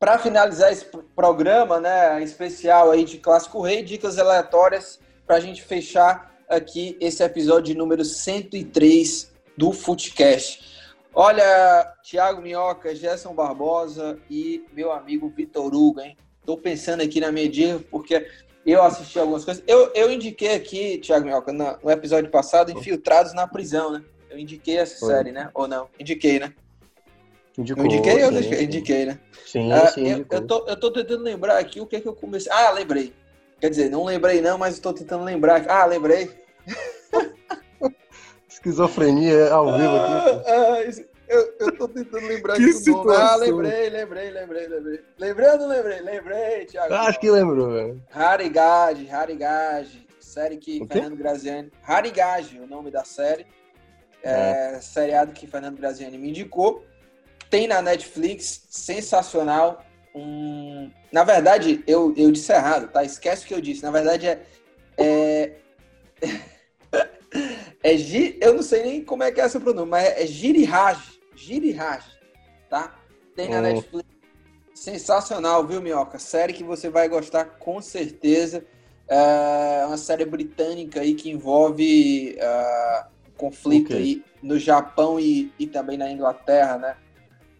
Para finalizar esse programa, né, especial aí de Clássico Rei, dicas aleatórias para a gente fechar aqui esse episódio número 103 do Footcast. Olha, Thiago Minhoca, Gerson Barbosa e meu amigo Vitor Hugo, hein? Tô pensando aqui na minha dica, porque eu assisti algumas coisas. Eu, eu indiquei aqui, Thiago Minhoca, no, episódio passado, Infiltrados na Prisão, né? Eu indiquei essa Foi. série, né? Ou não? Indiquei, né? Indicou, eu indiquei ou sim, indiquei, né? Sim, ah, sim, eu, eu, tô, eu tô tentando lembrar aqui o que é que eu comecei. Ah, lembrei. Quer dizer, não lembrei não, mas estou tentando lembrar. Ah, lembrei. Esquizofrenia ao vivo aqui. Ah, ah, eu, eu tô tentando lembrar que aqui o. Ah, lembrei, lembrei, lembrei, lembrei. Lembrei ou não lembrei? Lembrei, Thiago. Acho que lembrou, velho. Harigage, Harigage. Série que Fernando Graziani. Harigage, o nome da série. É, é. Seriado que Fernando Graziani me indicou. Tem na Netflix, sensacional. Um... Na verdade, eu, eu disse errado, tá? Esquece o que eu disse. Na verdade, é. É, é gi... Eu não sei nem como é que é essa pronúncia, mas é Girihaj. Girihaj, tá? Tem na oh. Netflix. Sensacional, viu, Minhoca? Série que você vai gostar com certeza. É uma série britânica aí que envolve uh, conflito okay. aí no Japão e, e também na Inglaterra, né?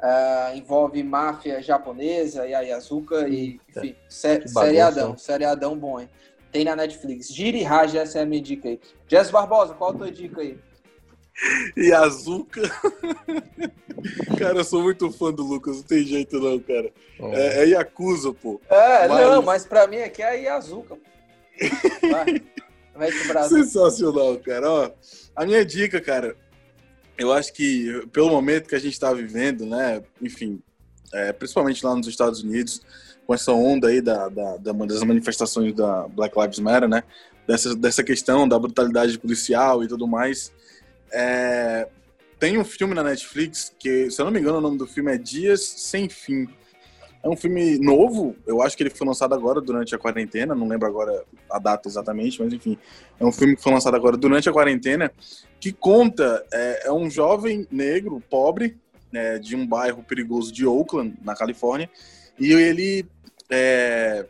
Uh, envolve máfia japonesa e a Yazuka e, enfim, sé seriadão, seriadão bom, hein? Tem na Netflix. Giri Raj, essa é a minha dica aí. Jess Barbosa, qual a tua dica aí? Yazuka. cara, eu sou muito fã do Lucas, não tem jeito não, cara. Oh. É, é Yakuza, pô. É, mas... não, mas pra mim aqui é Yazuka. Sensacional, cara. Ó, a minha dica, cara, eu acho que pelo momento que a gente está vivendo, né, enfim, é, principalmente lá nos Estados Unidos, com essa onda aí da, da, da, das manifestações da Black Lives Matter, né, dessa, dessa questão da brutalidade policial e tudo mais, é, tem um filme na Netflix que, se eu não me engano, o nome do filme é Dias Sem Fim. É um filme novo, eu acho que ele foi lançado agora durante a quarentena, não lembro agora a data exatamente, mas enfim, é um filme que foi lançado agora durante a quarentena, que conta, é, é um jovem negro, pobre, né, de um bairro perigoso de Oakland, na Califórnia, e ele é,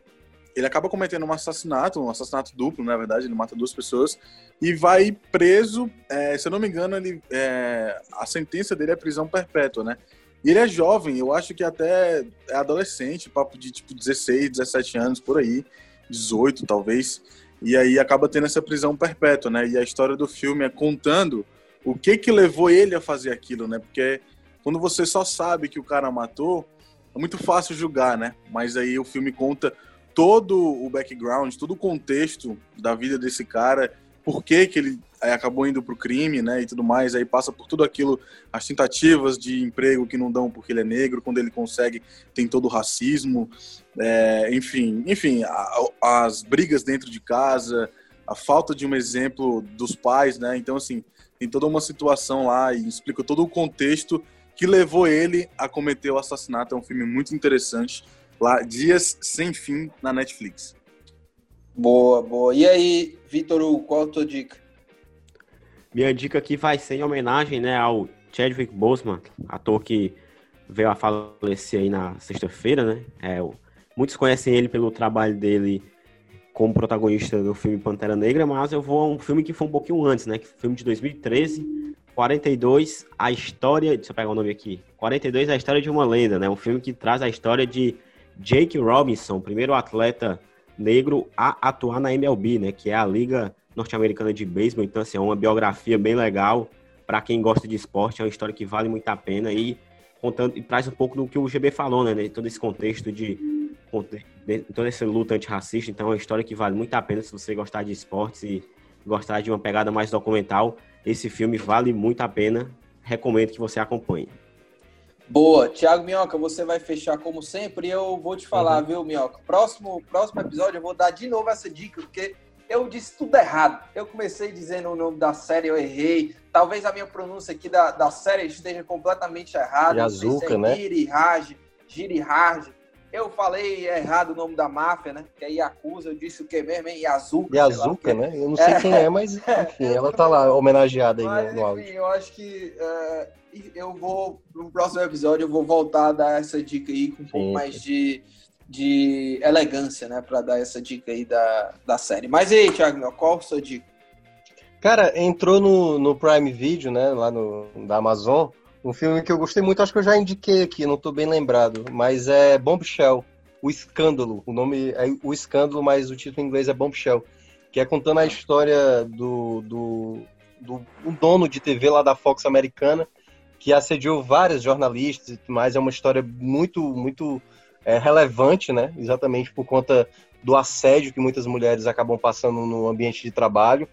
ele acaba cometendo um assassinato, um assassinato duplo, na verdade, ele mata duas pessoas, e vai preso, é, se eu não me engano, ele, é, a sentença dele é prisão perpétua, né? Ele é jovem, eu acho que até é adolescente, papo de tipo 16, 17 anos, por aí, 18 talvez. E aí acaba tendo essa prisão perpétua, né? E a história do filme é contando o que que levou ele a fazer aquilo, né? Porque quando você só sabe que o cara matou, é muito fácil julgar, né? Mas aí o filme conta todo o background, todo o contexto da vida desse cara por que, ele é, acabou indo para o crime, né, e tudo mais, aí passa por tudo aquilo, as tentativas de emprego que não dão porque ele é negro, quando ele consegue tem todo o racismo, é, enfim, enfim, a, as brigas dentro de casa, a falta de um exemplo dos pais, né, então assim, tem toda uma situação lá e explica todo o contexto que levou ele a cometer o assassinato, é um filme muito interessante, lá, Dias Sem Fim, na Netflix. Boa, boa. E aí, Vitor, qual a tua dica? Minha dica aqui vai ser em homenagem né, ao Chadwick Boseman, ator que veio a falecer aí na sexta-feira, né? É, muitos conhecem ele pelo trabalho dele como protagonista do filme Pantera Negra, mas eu vou a um filme que foi um pouquinho antes, né? Que filme de 2013, 42, a história, deixa eu pegar o nome aqui. 42, a história de uma lenda, né? Um filme que traz a história de Jake Robinson, primeiro atleta negro a atuar na MLB, né? Que é a Liga Norte-Americana de Beisebol. Então, assim, é uma biografia bem legal para quem gosta de esporte. É uma história que vale muito a pena e contando e traz um pouco do que o GB falou, né? Todo esse contexto de, de toda essa luta antirracista. Então, é uma história que vale muito a pena se você gostar de esportes e gostar de uma pegada mais documental. Esse filme vale muito a pena. Recomendo que você acompanhe. Boa. Tiago Minhoca, você vai fechar como sempre e eu vou te falar, uhum. viu, Minhoca? Próximo, próximo episódio eu vou dar de novo essa dica, porque eu disse tudo errado. Eu comecei dizendo o nome da série, eu errei. Talvez a minha pronúncia aqui da, da série esteja completamente errada. Yazuka, se é né? Giri Raj, Giri Raj. Eu falei errado o nome da máfia, né? Que é Yakuza. Eu disse o que mesmo, hein? Yazuka. Yazuka, né? Eu não sei é, quem é, mas enfim, ela tá lá homenageada aí mas, no, no áudio. Enfim, eu acho que uh, eu vou, no próximo episódio, eu vou voltar a dar essa dica aí com um Sim. pouco mais de, de elegância, né? Pra dar essa dica aí da, da série. Mas e aí, Thiago, qual a sua dica? Cara, entrou no, no Prime Video, né? Lá no, da Amazon. Um filme que eu gostei muito, acho que eu já indiquei aqui, não tô bem lembrado. Mas é Bombshell, O Escândalo. O nome é O Escândalo, mas o título em inglês é Bombshell. Que é contando a história do, do, do, do dono de TV lá da Fox americana, que assediou vários jornalistas e tudo mais. É uma história muito, muito é, relevante, né? Exatamente por conta do assédio que muitas mulheres acabam passando no ambiente de trabalho.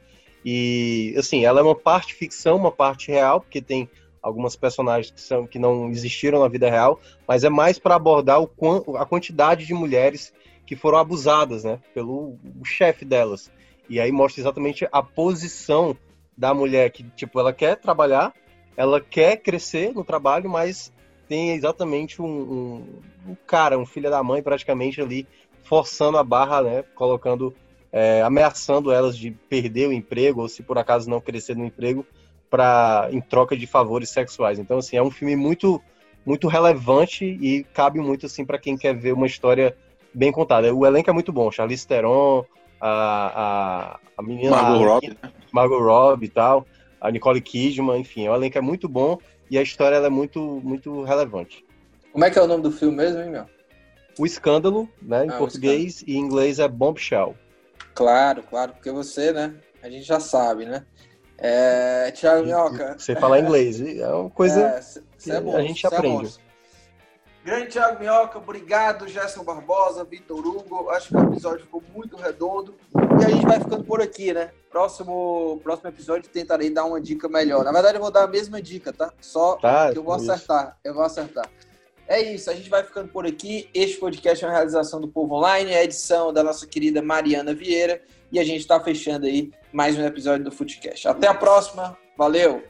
E, assim, ela é uma parte ficção, uma parte real, porque tem algumas personagens que, são, que não existiram na vida real, mas é mais para abordar o, a quantidade de mulheres que foram abusadas, né? Pelo chefe delas. E aí mostra exatamente a posição da mulher que, tipo, ela quer trabalhar, ela quer crescer no trabalho, mas tem exatamente um, um, um cara, um filho da mãe praticamente ali forçando a barra, né, colocando, é, ameaçando elas de perder o emprego ou se por acaso não crescer no emprego para em troca de favores sexuais. Então assim é um filme muito muito relevante e cabe muito assim para quem quer ver uma história bem contada. O elenco é muito bom, Charlize Theron, a, a, a menina Margot Robbie, né? Margot Robbie e tal a Nicole Kidman, enfim, o elenco é muito bom e a história é muito, muito relevante. Como é que é o nome do filme mesmo, hein, meu? O Escândalo, né, em ah, português, e em inglês é Bombshell. Claro, claro, porque você, né, a gente já sabe, né? É, Thiago Minhoca. Você falar inglês, é uma coisa é, que é bom, a gente é aprende. Grande Thiago Minhoca, obrigado, Gerson Barbosa, Vitor Hugo. Acho que o episódio ficou muito redondo. E a gente vai ficando por aqui, né? Próximo, próximo episódio tentarei dar uma dica melhor. Na verdade, eu vou dar a mesma dica, tá? Só tá, que eu vou acertar. Eu vou acertar. É isso, a gente vai ficando por aqui. Este podcast é uma realização do Povo Online, é a edição da nossa querida Mariana Vieira e a gente está fechando aí mais um episódio do Footcast. Até a próxima, valeu!